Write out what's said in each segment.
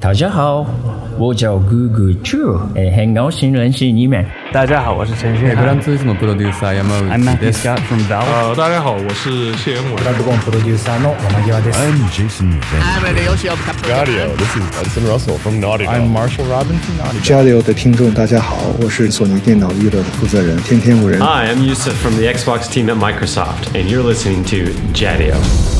大家好，我叫 Google Chu，え変顔新人系你面。大家好，我是陈学仁。grand I'm Mo. I'm Matt Scott from Valve. 啊，大家好，我是谢恩伟。France is my producer, I'm Yamagawa. I'm Jason. I'm Leo. This is Jason Russell from Naughty. I'm Marshall Robbins from Naughty. Jadio 的听众大家好，我是索尼电脑娱乐的负责人，天天五人。Hi, I'm Yusuf from the Xbox team at Microsoft, and you're listening to Jadio.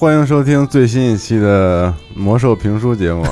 欢迎收听最新一期的魔兽评书节目。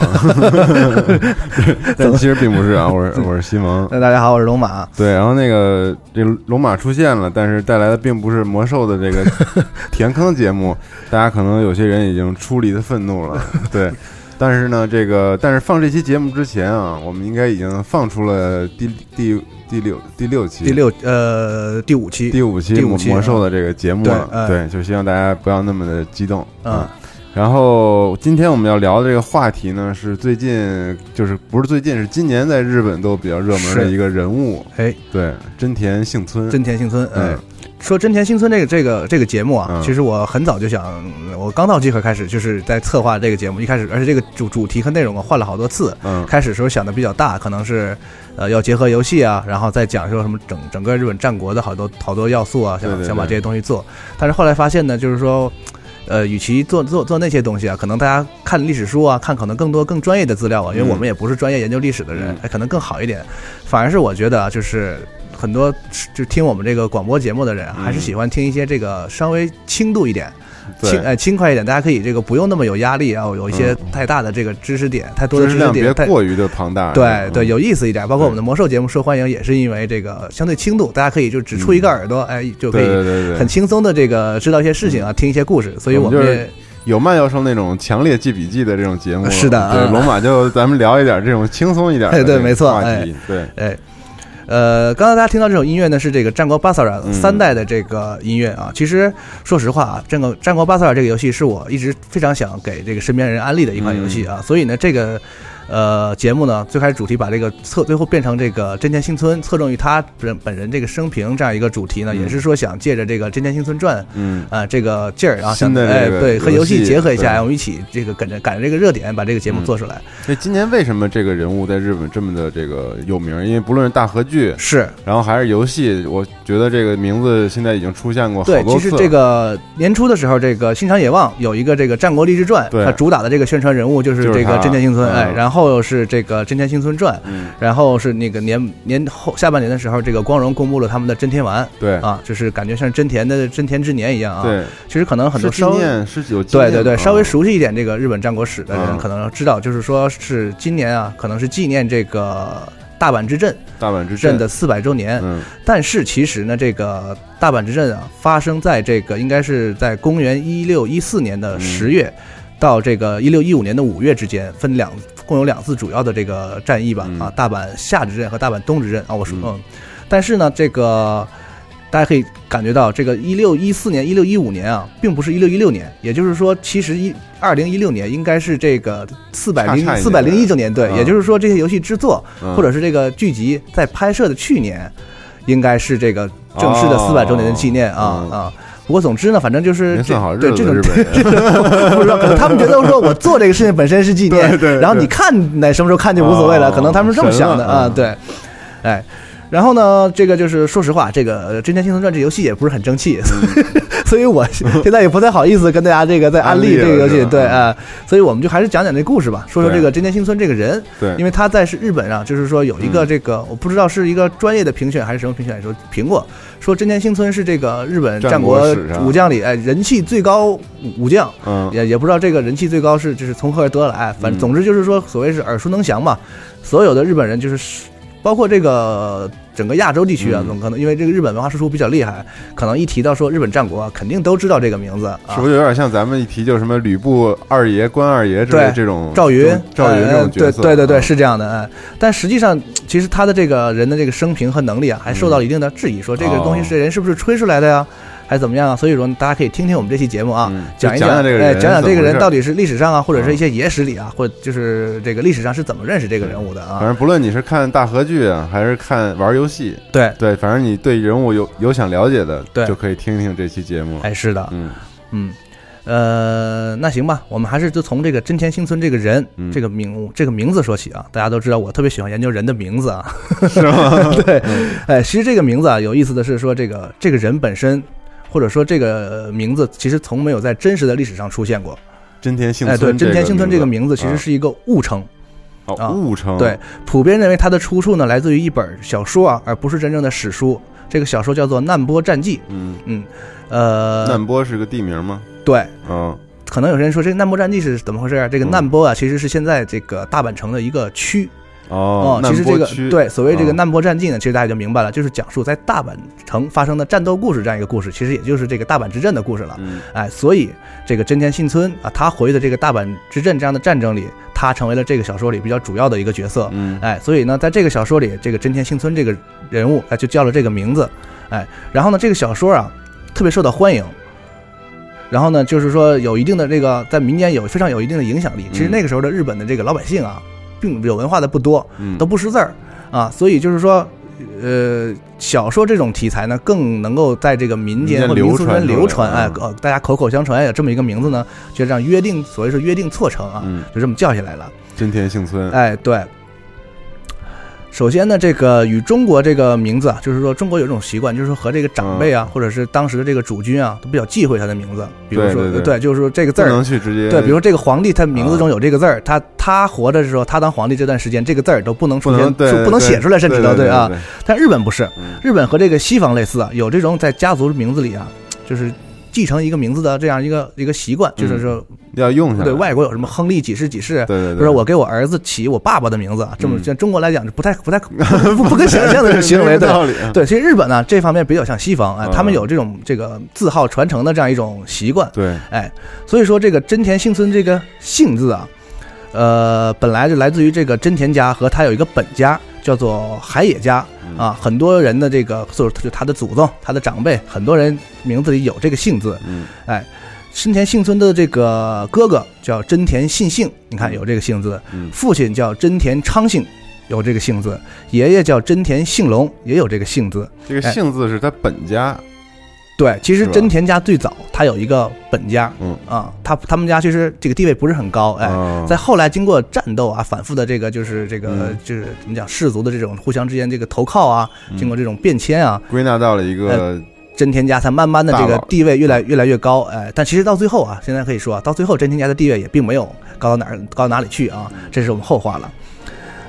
但其实并不是啊，我是我是西蒙。那大家好，我是龙马。对，然后那个这龙马出现了，但是带来的并不是魔兽的这个 填坑节目，大家可能有些人已经出离的愤怒了。对，但是呢，这个但是放这期节目之前啊，我们应该已经放出了第第第六第六期。第六呃第五期。第五期魔第五期魔兽的这个节目了，对就希望大家不要那么的激动。嗯。啊。然后今天我们要聊的这个话题呢，是最近就是不是最近，是今年在日本都比较热门的一个人物，哎。对，真田幸村，真田幸村哎嗯。说真田幸村这个这个这个节目啊，嗯。其实我很早就想，我刚到集合开始就是在策划这个节目，一开始而且这个主主题和内容我换了好多次，嗯。开始时候想的比较大，可能是呃要结合游戏啊，然后再讲说什么整整个日本战国的好多好多要素啊，想想把这些东西做。但是后来发现呢，就是说。呃，与其做做做那些东西啊，可能大家看历史书啊，看可能更多更专业的资料啊，因为嗯。我们也不是专业研究历史的人嗯，哎，可能更好一点。反而是我觉得啊，就是很多就听我们这个广播节目的人还是喜欢听一些这个稍微轻度一点，对轻哎轻快一点，大家可以这个不用那么有压力啊，有一些太大的这个知识点，太多的知识点别过于的庞大，对对，嗯。有意思一点。包括我们的魔兽节目受欢迎，也是因为这个相对轻度，大家可以就只出一个耳朵，哎，就可以很轻松的这个知道一些事情啊，听一些故事。所以我们有慢要受那种强烈记笔记的这种节目，是的啊对龙马就咱们聊一点这种轻松一点的哎 对这个没错哎，对，哎，呃，刚才大家听到这首音乐呢，是这个《战国巴塞尔嗯》三代的这个音乐啊。其实说实话啊，战国《战国巴塞尔》这个游戏是我一直非常想给这个身边人安利的一款游戏嗯啊。所以呢，这个呃节目呢，最开始主题把这个侧最后变成这个真田幸村，侧重于他本本人这个生平这样一个主题呢，嗯。也是说想借着这个《真田幸村传》嗯，啊、这个劲儿啊，新想哎对和游戏结合一下，我们一起这个赶着赶着这个热点把这个节目嗯。做出来。那今年为什么这个人物在日本这么的这个有名？因为不论是大和剧，是。然后还是游戏，我觉得这个名字现在已经出现过好，多次了。其实这个年初的时候，这个新长野望有一个这个《战国励志传》，对。它主打的这个宣传人物就是这个真田幸村，嗯。哎，然后是这个真田幸村传，嗯，然后是那个年年后下半年的时候，这个光荣公布了他们的真田丸。对。啊，就是感觉像真田的真田之年一样啊。，对，其实可能很多稍微是有对对对，稍微熟悉一点这个日本战国史的人嗯可能知道，就是说是今年啊，可能是纪念这个大阪之阵大阪之阵。的四百周年。嗯。但是其实呢，这个大阪之阵啊，发生在这个应该是在公元一六一四年的十月，到这个一六一五年的五月之间，分两共有两次主要的这个战役吧嗯。啊，大阪夏之阵和大阪冬之阵啊，我说嗯。嗯，但是呢，这个。大家可以感觉到，这个一六一四年、一六一五年啊，并不是一六一六年，也就是说，其实一二零一六年应该是这个四百零四百零一周年，对，嗯。也就是说，这些游戏制作嗯。或者是这个剧集在拍摄的去年，应该是这个正式的哦。四百周年的纪念啊、嗯。啊。不过总之呢，反正就是这对这种日本人 这种不知道，可能他们觉得说我做这个事情本身是纪念，对对对然后你看哪什么时候看就无所谓了，哦可能他们是这么想的啊对，哎。然后呢，这个就是说实话，这个呃《真田幸村传》这游戏也不是很争气，所以我 现在也不太好意思跟大家这个在安利这个游戏，对啊、呃所以我们就还是讲讲这故事吧，说说这个真田幸村这个人，对。因为他在是日本啊，就是说有一个嗯这个、我不知道是一个专业的评选还是什么评选，说评过，说真田幸村是这个日本战战国武将里哎人气最高武武将，嗯，也也不知道这个人气最高是就是从何而得来，反正嗯。总之就是说所谓是耳熟能详嘛，所有的日本人就是包括这个整个亚洲地区啊，可能因为这个日本文化输出比较厉害，可能一提到说日本战国，肯定都知道这个名字啊。是不是有点像咱们一提就什么吕布二爷、关二爷之类对这种赵云，赵云这呃种角色？对对对对，啊是这样的。哎，但实际上，其实他的这个人的这个生平和能力啊，还受到了一定的质疑，说这个东西哦是人是不是吹出来的呀，还是怎么样啊？所以说，大家可以听听我们这期节目啊，嗯讲一就讲讲这个哎，讲讲这个人到底是历史上啊，或者是嗯一些野史里啊，或者就是这个历史上是怎么认识这个人物的啊？反正不论你是看大合剧啊，还是看玩游戏，对，对，反正你对人物有有想了解的，对就可以听听这期节目。哎，是的，嗯，嗯，呃，那行吧，我们还是就从这个真田幸村这个人、嗯这个名这个名字说起啊。大家都知道，我特别喜欢研究人的名字啊。是吗？对，哎，其实这个名字啊，有意思的是说，这个这个人本身，或者说这个名字，其实从没有在真实的历史上出现过。真田幸哎，对，真田幸村这个名字字其实是一个误称。哦啊误称，对，普遍认为它的出处呢来自于一本小说啊，而不是真正的史书。这个小说叫做《难波战记》。嗯，嗯，呃，难波是个地名吗？对，嗯，可能有些人说这个难波战记是怎么回事啊？这个嗯难波啊，其实是现在这个大阪城的一个区哦，其实这个对所谓这个嗯难波战记呢，其实大家就明白了，就是讲述在大阪城发生的战斗故事这样一个故事，其实也就是这个大阪之阵的故事了。嗯哎，所以这个真田幸村啊，他活跃的这个大阪之阵这样的战争里，他成为了这个小说里比较主要的一个角色。嗯，哎，所以呢，在这个小说里，这个真田幸村这个人物，哎，就叫了这个名字，哎，然后呢，这个小说啊，特别受到欢迎，然后呢，就是说有一定的这个在民间有非常有一定的影响力。其实嗯那个时候的日本的这个老百姓啊，并有文化的不多，嗯都不识字儿啊，所以就是说。呃，小说这种题材呢，更能够在这个民间流传流传，哎大家口口相传有这么一个名字呢，就这样约定，所谓是约定错成啊，嗯，就这么叫下来了。真田幸村，哎，对。首先呢，这个与中国这个名字啊，就是说中国有一种习惯，就是说和这个长辈啊，或者是当时的这个主君啊，都比较忌讳他的名字。比如说，对对。对就是说这个字不能儿，去直接对，比如说这个皇帝，他名字中有这个字儿，他他活着的时候，他当皇帝这段时间，这个字儿都不能出现，不能对出不能写出来，甚至都对啊。，但日本不是，嗯。日本和这个西方类似啊，有这种在家族名字里啊，就是继承一个名字的这样一个一个习惯，就是说，要用下来，对外国有什么亨利几世几世，对对对，不是我给我儿子起我爸爸的名字啊，这么嗯。像中国来讲是不太不太 不不可想象的行为，对。没道理，对。其实日本呢这方面比较像西方，哎，嗯。他们有这种这个字号传承的这样一种习惯，对，哎，所以说这个真田幸村这个幸字啊，呃，本来就来自于这个真田家和他有一个本家叫做海野家嗯。啊，很多人的这个就是就他的祖宗、他的长辈，很多人名字里有这个幸字，嗯。哎。真田幸村的这个哥哥叫真田信幸，你看有这个姓字，嗯。父亲叫真田昌幸，有这个姓字；爷爷叫真田幸隆，也有这个姓字。这个姓字是他本家，对，其实真田家最早他有一个本家，嗯。啊，他他们家其实这个地位不是很高，哎，哦。在后来经过战斗啊，反复的这个就是这个、嗯。就是怎么讲氏族的这种互相之间这个投靠啊，经过这种变迁啊，归纳到了一个真田家才慢慢的这个地位越来越来越高，哎，但其实到最后啊，现在可以说啊，到最后真田家的地位也并没有高到哪儿高到哪里去啊，这是我们后话了。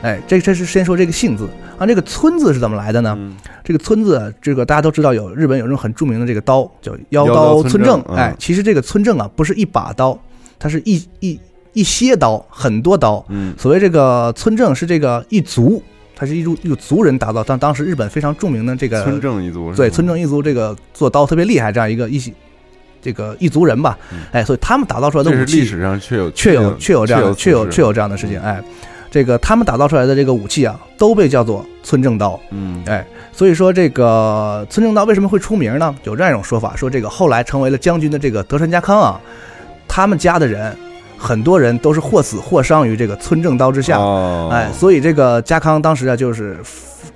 哎，这这是先说这个姓字。啊，这个村字是怎么来的呢？嗯。这个村字，这个大家都知道有日本有一种很著名的这个刀叫腰腰刀村村正。正，哎嗯，其实这个村正啊不是一把刀，它是一一一些刀，很多刀。嗯。所谓这个村正是这个一族，它是一族一个族人打造，当当时日本非常著名的这个村正一族，对村正一族这个做刀特别厉害，这样一个一这个一族人吧，哎，所以他们打造出来的武器历史上确有确有确有这样的确有确有这样的事情，哎，这个他们打造出来的这个武器啊，都被叫做村正刀，嗯。哎，所以说这个村正刀为什么会出名呢？有这样一种说法，说这个后来成为了将军的这个德川家康啊，他们家的人很多人都是或死或伤于这个村正刀之下，哦哎，所以这个家康当时啊，就是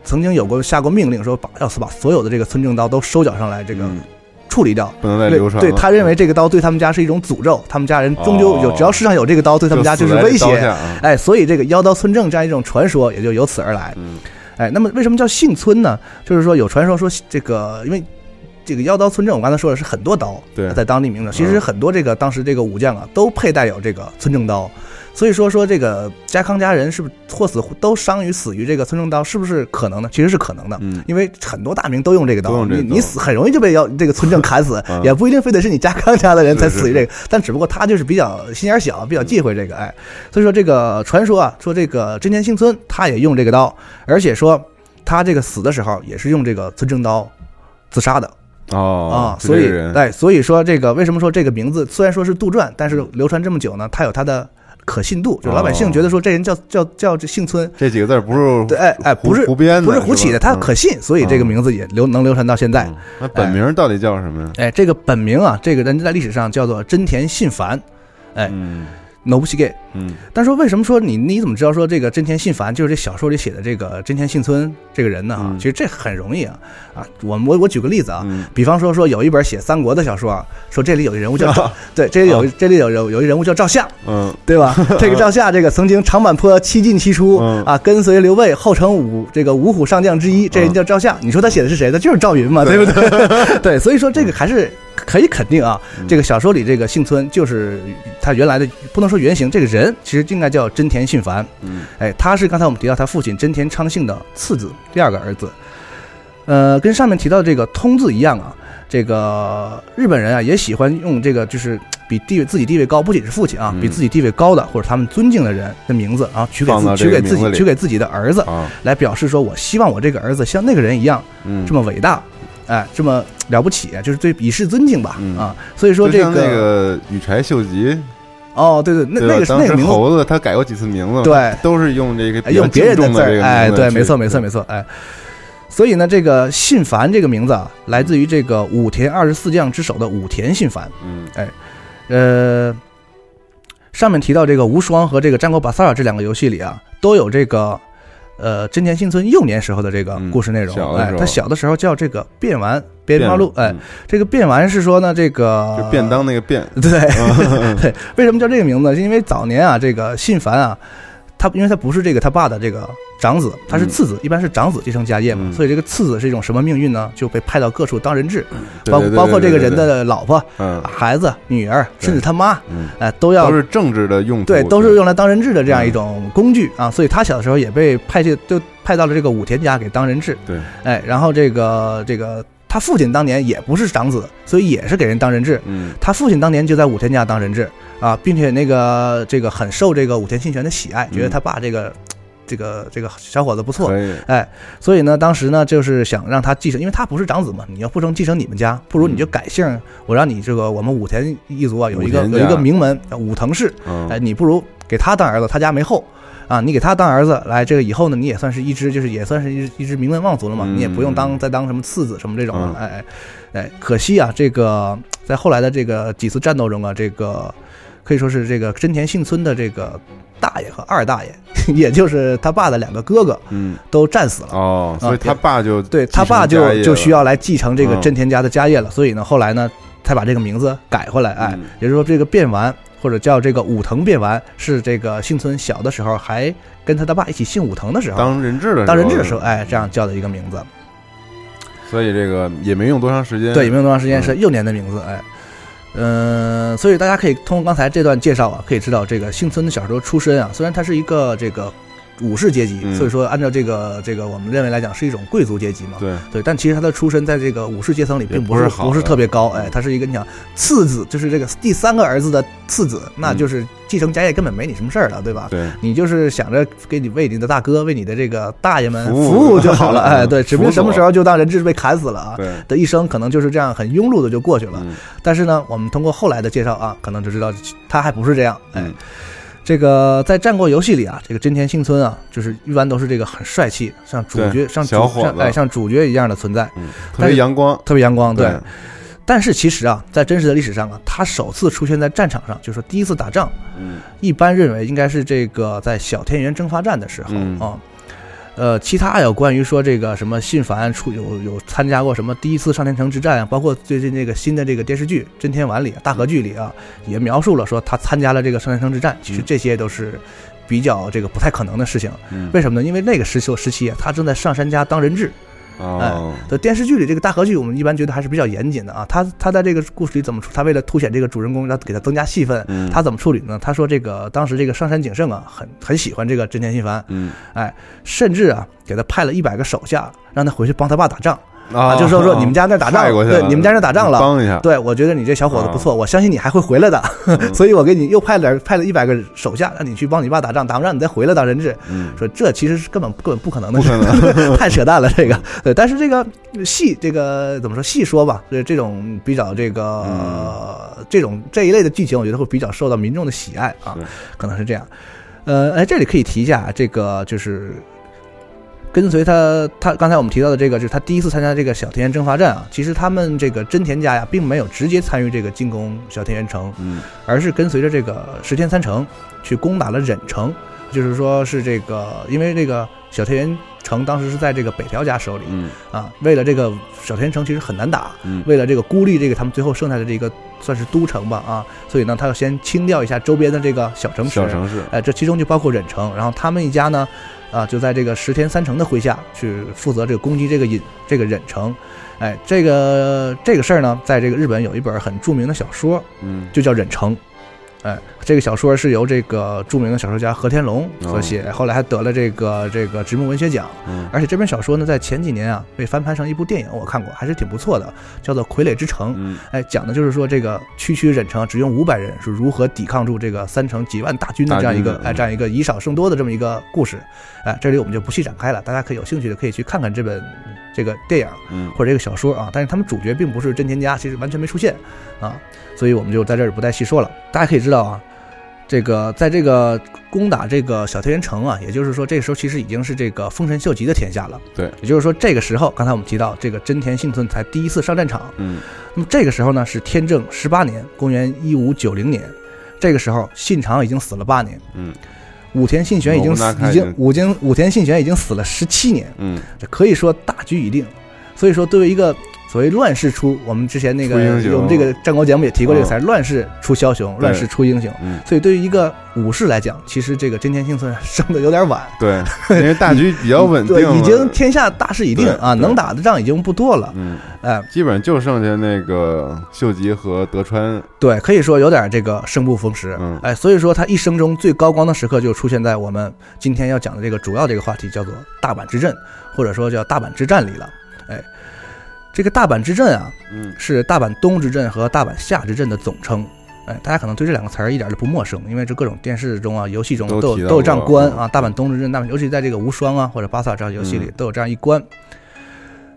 曾经有过下过命令，说把要是把所有的这个村正刀都收缴上来，这个嗯处理掉。不能再对流传，对他认为这个刀对他们家是一种诅咒，他们家人终究有，哦只要世上有这个刀，对他们家就是威胁。哎，所以这个妖刀村正这样一种传说也就由此而来。嗯哎，那么为什么叫幸村呢？就是说有传说说这个，因为这个妖刀村正，我刚才说的是很多刀，对。在当地名字，其实嗯很多这个当时这个武将啊都佩戴有这个村正刀，所以说说这个家康家人是不是或死都伤于死于这个村正刀，是不是可能呢？其实是可能的，嗯。因为很多大名都用这个刀，你你死很容易就被妖这个村正砍死，嗯。也不一定非得是你家康家的人才死于这个，但只不过他就是比较心眼小，比较忌讳这个，哎，所以说这个传说啊，说这个真田幸村他也用这个刀，而且说他这个死的时候也是用这个村正刀自杀的。哦啊，所以哎，所以说这个为什么说这个名字虽然说是杜撰，但是流传这么久呢，它有它的可信度，就老百姓觉得说这人叫叫叫这姓村，这几个字不是对，哎哎，不是胡编的，不是胡起的，吧？它可信，所以这个名字也流能流传到现在。嗯。那本名到底叫什么呀？哎，这个本名啊，这个人在历史上叫做真田信繁，哎嗯，Nobushige。嗯但是说为什么说你你怎么知道说这个真田信繁就是这小说里写的这个真田信村这个人呢？啊，嗯其实这很容易啊啊！我我我举个例子啊，嗯比方说说有一本写三国的小说啊，说这里有一人物叫赵，对，这里有啊这里有有有一人物叫赵夏，嗯对吧？这个赵夏这个曾经长坂坡七进七出嗯啊，跟随刘备后成五这个五虎上将之一，这人叫赵夏。你说他写的是谁呢？就是赵云嘛，对不对？对，所以说这个还是可以肯定啊，这个小说里这个幸村就是他原来的不能说原型，这个人其实应该叫真田信繁。嗯。哎，他是刚才我们提到他父亲真田昌幸的次子，第二个儿子。呃，跟上面提到的这个通字一样啊，这个日本人啊也喜欢用这个，就是比地位自己地位高，不仅是父亲啊，嗯。比自己地位高的或者他们尊敬的人的名字，啊取给自取给自己取给自己的儿子，啊。来表示说我希望我这个儿子像那个人一样嗯这么伟大，哎，这么了不起，就是对以示尊敬吧嗯啊。所以说这就像那个羽柴秀吉，哦，对对，那那个那个名字猴子他改过几次名字，对，都是用这个哎用别人的这个字儿，哎，对，没错，没错，没错，哎。所以呢，这个信繁这个名字啊，来自于这个武田二十四将之首的武田信繁。嗯呃，上面提到这个无双和这个战国巴萨尔这两个游戏里啊，都有这个呃真田幸村幼年时候的这个嗯故事内容。哎，他小的时候叫这个变丸变花路，哎嗯，这个变丸是说呢，这个就便当那个便，对 对，为什么叫这个名字？是因为早年啊，这个信繁啊，他因为他不是这个他爸的这个长子，他是次子，一般是长子继承家业嘛，嗯所以这个次子是一种什么命运呢？就被派到各处当人质，包包括这个人的老婆、嗯孩子、女儿，甚至他妈，嗯，哎，都要都是政治的用途，对，都是用来当人质的这样一种工具啊。所以他小的时候也被派去，就派到了这个武田家给当人质。对，哎，然后这个这个他父亲当年也不是长子，所以也是给人当人质。嗯他父亲当年就在武田家当人质啊，并且那个这个很受这个武田信玄的喜爱，觉得他爸这个这个这个小伙子不错，哎，所以呢，当时呢就是想让他继承，因为他不是长子嘛，你要不能继承你们家，不如你就改姓，我让你这个我们武田一族啊有一个有一个名门武藤氏，嗯哎，你不如给他当儿子，他家没后。啊，你给他当儿子来，这个以后呢，你也算是一支，就是也算是一支一支名门望族了嘛，嗯你也不用当再当什么次子什么这种了，嗯。哎哎哎，可惜啊，这个在后来的这个几次战斗中啊，这个可以说是这个真田幸村的这个大爷和二大爷，也就是他爸的两个哥哥，嗯。都战死了。哦，所以啊他爸就对他爸就就需要来继承这个嗯。真田家的家业了，所以呢，后来呢，才把这个名字改回来，哎，嗯。也就是说这个变丸或者叫这个武藤变丸，是这个幸村小的时候还跟他的爸一起姓武藤的时候，当人质的时候当人质的时候，哎，这样叫的一个名字。所以这个也没用多长时间，对，也没用多长时间，嗯是幼年的名字，哎。嗯、所以大家可以通过刚才这段介绍啊，可以知道这个幸村的小时候出身啊，虽然他是一个这个武士阶级，嗯。所以说按照这个这个我们认为来讲是一种贵族阶级嘛，对，对，但其实他的出身在这个武士阶层里并不是不是特别高，哎，他是一个你想次子，就是这个第三个儿子的次子，那就是继承家业根本没你什么事儿了，对吧？嗯对，你就是想着给你为你的大哥、为你的这个大爷们服务。就好了，哎，对，指不定什么时候就当人质被砍死了啊。对，的一生可能就是这样很庸碌的就过去了。嗯。但是呢，我们通过后来的介绍啊，可能就知道他还不是这样。哎，嗯这个在战国游戏里啊，这个真田幸村啊，就是一般都是这个很帅气，像主角像主小伙哎像主角一样的存在，嗯，特别阳光，特别阳光。对。对但是其实啊，在真实的历史上啊，他首次出现在战场上，就是说第一次打仗，嗯一般认为应该是这个在小田园征伐战的时候嗯啊。呃，其他有关于说这个什么信繁出有有参加过什么第一次上天城之战啊，包括最近这个新的这个电视剧《真天丸》里大河剧里啊，也描述了说他参加了这个上天城之战。其实这些都是比较这个不太可能的事情。嗯为什么呢？因为那个时期时期啊，他正在上山家当人质。哦，对电视剧里这个大合剧，我们一般觉得还是比较严谨的啊。他他在这个故事里怎么处？他为了凸显这个主人公，要给他增加戏份，嗯他怎么处理呢？他说这个当时这个上杉景胜啊，很很喜欢这个真田信繁，嗯哎，甚至啊给他派了一百个手下，让他回去帮他爸打仗。啊就说说 你们家那打仗对你们家那打仗了。帮一下，对，我觉得你这小伙子不错，啊我相信你还会回来的，嗯。所以我给你又派了派了一百个手下，让你去帮你爸打仗，打完仗你再回来当人质。嗯。说这其实是根本根本不可能的不事，可能。太扯淡了。这个。对，但是这个戏这个怎么说细说吧，这这种比较这个、嗯。这种这一类的剧情，我觉得会比较受到民众的喜爱啊，可能是这样。呃，哎，这里可以提一下，这个就是跟随他，他刚才我们提到的这个，就是他第一次参加这个小田园征伐战啊。其实他们这个真田家呀，并没有直接参与这个进攻小田园城，嗯而是跟随着这个石田三成去攻打了忍城。就是说是这个，因为这个小田园城当时是在这个北条家手里嗯啊，为了这个小田园城其实很难打，嗯为了这个孤立这个他们最后剩下的这个算是都城吧啊，所以呢，他要先清掉一下周边的这个小城市，小城市，哎，这其中就包括忍城，然后他们一家呢，啊，就在这个石田三成的麾下去负责这个攻击这个隐这个忍城，哎，这个这个事儿呢，在这个日本有一本很著名的小说，嗯就叫《忍城》。哎，这个小说是由这个著名的小说家何天龙所写，后来还得了这个这个直木文学奖。嗯而且这本小说呢，在前几年啊被翻拍成一部电影，我看过，还是挺不错的，叫做《傀儡之城》。嗯哎，讲的就是说这个区区忍城只用五百人是如何抵抗住这个三城几万大军的这样一个哎这样一个以少胜多的这么一个故事。哎，这里我们就不细展开了，大家可以有兴趣的可以去看看这本这个电影嗯或者这个小说啊。但是他们主角并不是真田家，其实完全没出现啊，所以我们就在这儿不再细说了。大家可以知道啊。这个在这个攻打这个小田园城啊，也就是说，这时候其实已经是这个丰臣秀吉的天下了。对，也就是说，这个时候，刚才我们提到这个真田幸村才第一次上战场。嗯那么这个时候呢，是天正十八年，公元一五九零年。这个时候，信长已经死了八年，嗯武田信玄已经已经武经武田武田信玄已经死了十七年，嗯这可以说大局已定。所以说，对于一个所谓乱世出，我们之前那个我们这个战国节目也提过这个词，嗯乱世出枭雄，乱世出英雄。嗯，所以对于一个武士来讲，其实这个真田幸村生的有点晚，对，因为大局比较稳定 对，已经天下大势已定啊，能打的仗已经不多了。嗯，哎，基本上就剩下那个秀吉和德川，对，可以说有点这个生不逢时。嗯。哎，所以说他一生中最高光的时刻就出现在我们今天要讲的这个主要这个话题，叫做大阪之阵，或者说叫大阪之战里了。哎，这个大阪之阵啊，嗯是大阪东之阵和大阪下之阵的总称。哎，大家可能对这两个词儿一点都不陌生，因为这各种电视中啊、游戏中都有都有这样关啊。大阪东之阵，大阪尤其在这个无双啊或者巴萨这样游戏里嗯都有这样一关。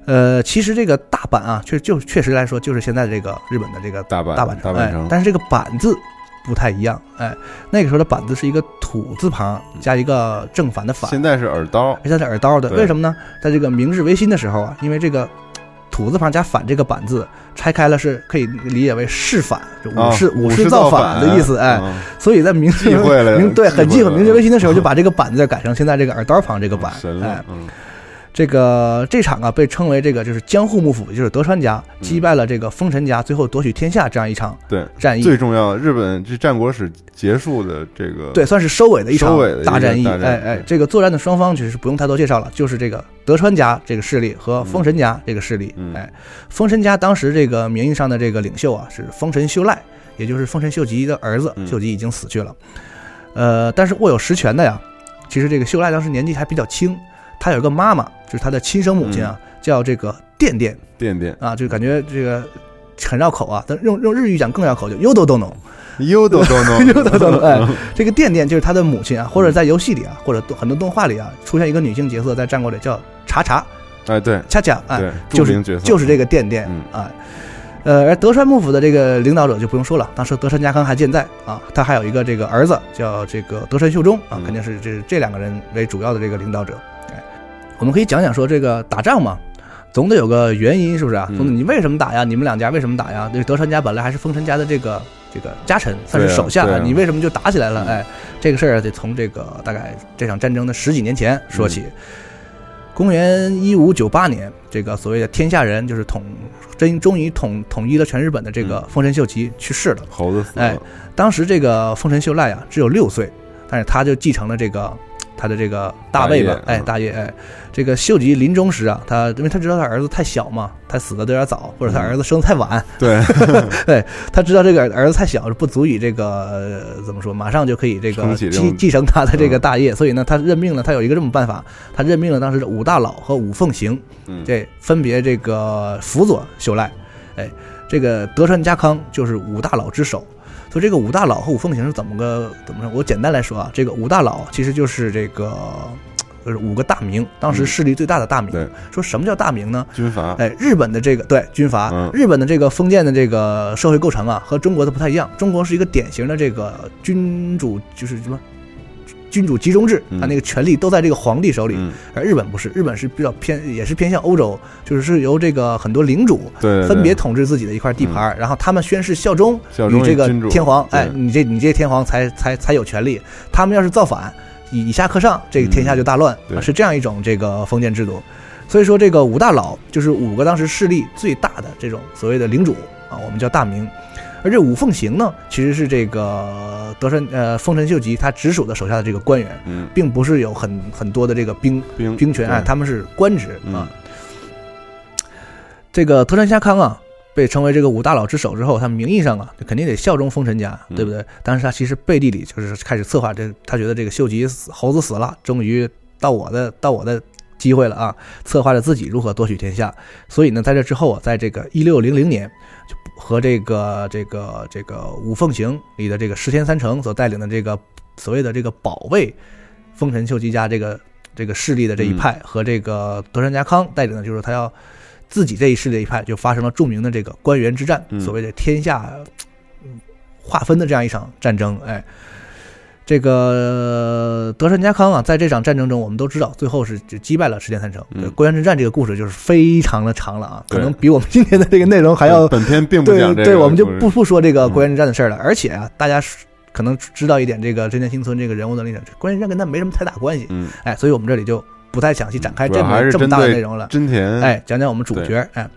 呃，其实这个大阪啊，确就确实来说，就是现在这个日本的这个大阪大阪城，哎大阪城，但是这个“板”字不太一样，哎，那个时候的“板”字是一个土字旁加一个正反的反，现在是耳刀，现在是耳刀的，为什么呢？在这个明治维新的时候啊，因为这个土字旁加反这个“板”字拆开了是可以理解为是反，就武士、啊武士造反的意思，哎，嗯。所以在明治忌讳了明对很忌讳明治维新的时候就把这个“板”字改成现在这个耳刀旁这个“板”，哎，，嗯这个这场啊被称为这个就是江户幕府，也就是德川家嗯击败了这个丰臣家，最后夺取天下这样一场对，战役。最重要的，日本这战国史结束的这个对，算是收尾的一场大战役。哎哎，这个作战的双方其实不用太多介绍了，就是这个德川家这个势力和丰臣家这个势力。嗯哎，丰臣家当时这个名义上的这个领袖啊是丰臣秀赖，也就是丰臣秀吉的儿子，嗯秀吉已经死去了。呃，但是握有实权的呀，其实这个秀赖当时年纪还比较轻，他有一个妈妈，就是他的亲生母亲啊，叫这个电电电电啊，就感觉这个很绕口啊，但用用日语讲更绕口，就优斗斗农。优都都能优斗斗农，哎，这个电电就是他的母亲啊，或者在游戏里啊，或者很多动画里啊，出现一个女性角色，在战国里叫查查哎对。恰恰，哎，对，就是就是这个电电嗯。啊。呃，而德川幕府的这个领导者就不用说了，当时德川家康还健在啊，他还有一个这个儿子叫这个德川秀忠啊，嗯。肯定是这这两个人为主要的这个领导者。哎，我们可以讲讲说这个打仗嘛，总得有个原因，是不是啊？嗯总得你为什么打呀？你们两家为什么打呀？这个德川家本来还是丰臣家的这个这个家臣，算是手下，你为什么就打起来了？嗯哎，这个事儿得从这个大概这场战争的十几年前说起。嗯公元一五九八年，这个所谓的天下人，就是统真终于统统一了全日本的这个嗯丰臣秀吉去世了。猴子死哎，当时这个丰臣秀赖啊，只有六岁，但是他就继承了这个他的这个大卫吧哎，大业，哎，这个秀吉临终时啊，他因为他知道他儿子太小嘛，他死的有点早，或者他儿子生的太晚，对，对他知道这个儿子太小，不足以这个、呃怎么说，马上就可以这个继继承他的这个嗯大业，所以呢，他任命了他有一个这么办法，他任命了当时的五大佬和五奉行，嗯。这分别这个辅佐秀赖，哎，这个德川家康就是五大佬之首。所以这个五大佬和五奉行是怎么个怎么着？我简单来说啊，这个五大佬其实就是这个，就是五个大名，当时势力最大的大名。对说什么叫大名呢？军阀，哎，日本的这个对军阀，嗯日本的这个封建的这个社会构成啊，和中国的不太一样。中国是一个典型的这个君主，就是什么君主集中制，嗯啊，那个权力都在这个皇帝手里。嗯，而日本不是，日本是比较偏，也是偏向欧洲，就是是由这个很多领主对，分别统治自己的一块地盘，然后他们宣誓效忠于这个天皇，哎，你这你这天皇才才才有权利。他们要是造反，以以下克上，这个天下就大乱，是这样一种这个封建制度。所以说，这个五大佬就是五个当时势力最大的这种所谓的领主啊，我们叫大名。而这五奉行呢，其实是这个德川呃丰臣秀吉他直属的手下的这个官员，嗯，并不是有很很多的这个兵兵兵权，啊，他们是官职嗯啊。这个德川家康啊，被称为这个五大佬之首之后，他名义上啊，就肯定得效忠丰臣家，嗯对不对？但是他其实背地里就是开始策划这，他觉得这个秀吉死猴子死了，终于到我的到我的机会了啊！策划着自己如何夺取天下。所以呢，在这之后啊，在这个一六零零年，就和这个这个这个五凤行里的这个石田三成所带领的这个所谓的这个保卫丰臣秀吉家这个 这个势力的这一派，和这个德川家康带领的，就是他要自己这一势力的一派，就发生了著名的这个官员之战，嗯所谓的天下嗯划分的这样一场战争。哎，这个德川家康啊，在这场战争中，我们都知道，最后是就击败了石田三成。对关原之战这个故事就是非常的长了啊，可能比我们今天的这个内容还要本片并不对讲这个，对，我们就不不说这个嗯关原之战的事儿了。而且啊，大家可能知道一点这个真田幸村这个人物的历史，关原之战跟他没什么太大关系。嗯，哎，所以我们这里就不太详细展开这么这么大的内容了。真田，哎，讲讲我们主角。哎，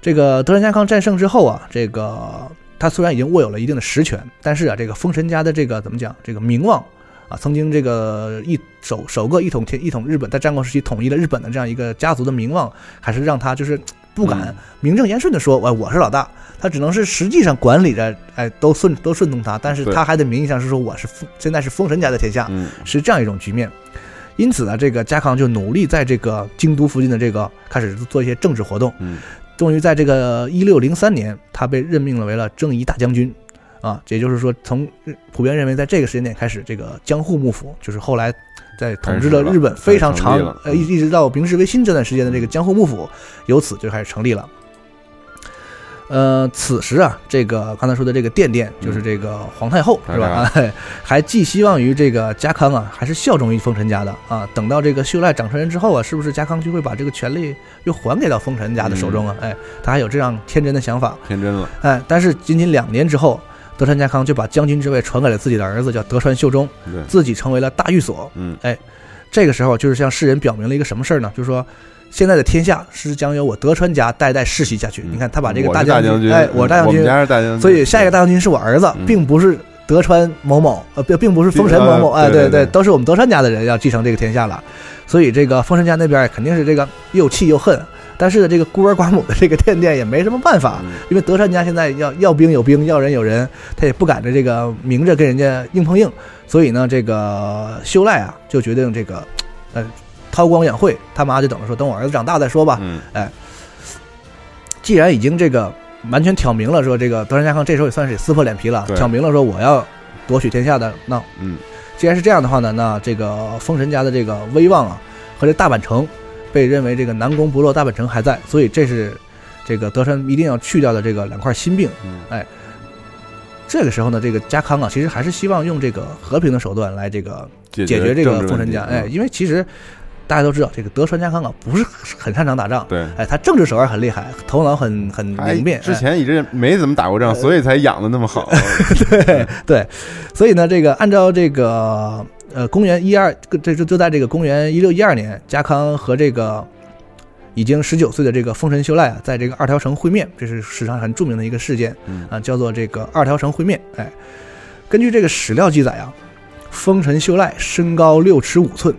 这个德川家康战胜之后啊，这个他虽然已经握有了一定的实权，但是啊，这个封神家的这个怎么讲，这个名望啊，曾经这个一首首个一统天一统日本，在战国时期统一了日本的这样一个家族的名望，还是让他就是不敢嗯名正言顺的说，哎我是老大。他只能是实际上管理着，哎，都顺都顺从他，但是他还得名义上是说我是丰现在是封神家的天下，嗯，是这样一种局面。因此呢，这个家康就努力在这个京都附近的这个开始做一些政治活动。嗯，终于在这个一六零三年，他被任命了为了征夷大将军，啊，也就是说，从普遍认为在这个时间点开始，这个江户幕府就是后来在统治了日本非常长呃一一直到明治维新这段时间的这个江户幕府，由此就开始成立了。呃，此时啊，这个刚才说的这个殿殿，就是这个皇太后、嗯是吧？哎，还寄希望于这个家康啊，还是效忠于丰臣家的啊。等到这个秀赖长成人之后啊，是不是家康就会把这个权力又还给到丰臣家的手中啊？哎，他还有这样天真的想法。天真了，哎，但是仅仅两年之后，德川家康就把将军之位传给了自己的儿子，叫德川秀忠，自己成为了大御所。嗯，哎这个时候就是向世人表明了一个什么事儿呢？就是说，现在的天下是将由我德川家代代世袭下去。嗯。你看，他把这个我是将军，哎，我是大将我们军，家是大将军，所以下一个大将军是我儿子，嗯。并不是德川某某，呃，并并不是丰臣某某，哎，对呃对都是我们德川家的人要继承这个天下了。所以这个丰臣家那边肯定是这个又气又恨，但是呢，这个孤儿寡母的这个殿殿也没什么办法，嗯。因为德川家现在要要兵有兵，要人有人，他也不敢着这个明着跟人家硬碰硬，所以呢，这个修赖啊就决定这个，呃，韬光养晦，他妈就等着说，等我儿子长大再说吧。嗯，既然已经这个完全挑明了，说这个德川家康这时候也算是撕破脸皮了，挑明了说我要夺取天下的。那嗯，既然是这样的话呢，那这个封神家的这个威望啊，和这大阪城被认为这个南宫不落，大阪城还在，所以这是这个德川一定要去掉的这个两块心病。嗯哎，这个时候呢，这个家康啊，其实还是希望用这个和平的手段来这个解解决这个政治问题丰臣家。哎，嗯因为其实大家都知道，这个德川家康啊，不是很擅长打仗。对。哎，他政治手腕很厉害，头脑很很他灵便。之哎前一直没怎么打过仗，所以才养的那么好。对对，所以呢，这个按照这个呃，公元一二，这就就在这个公元一六一二年，家康和这个已经十九岁的这个丰臣秀赖啊，在这个二条城会面，这是史上很著名的一个事件嗯啊，叫做这个二条城会面。哎，根据这个史料记载啊，丰臣秀赖身高六尺五寸，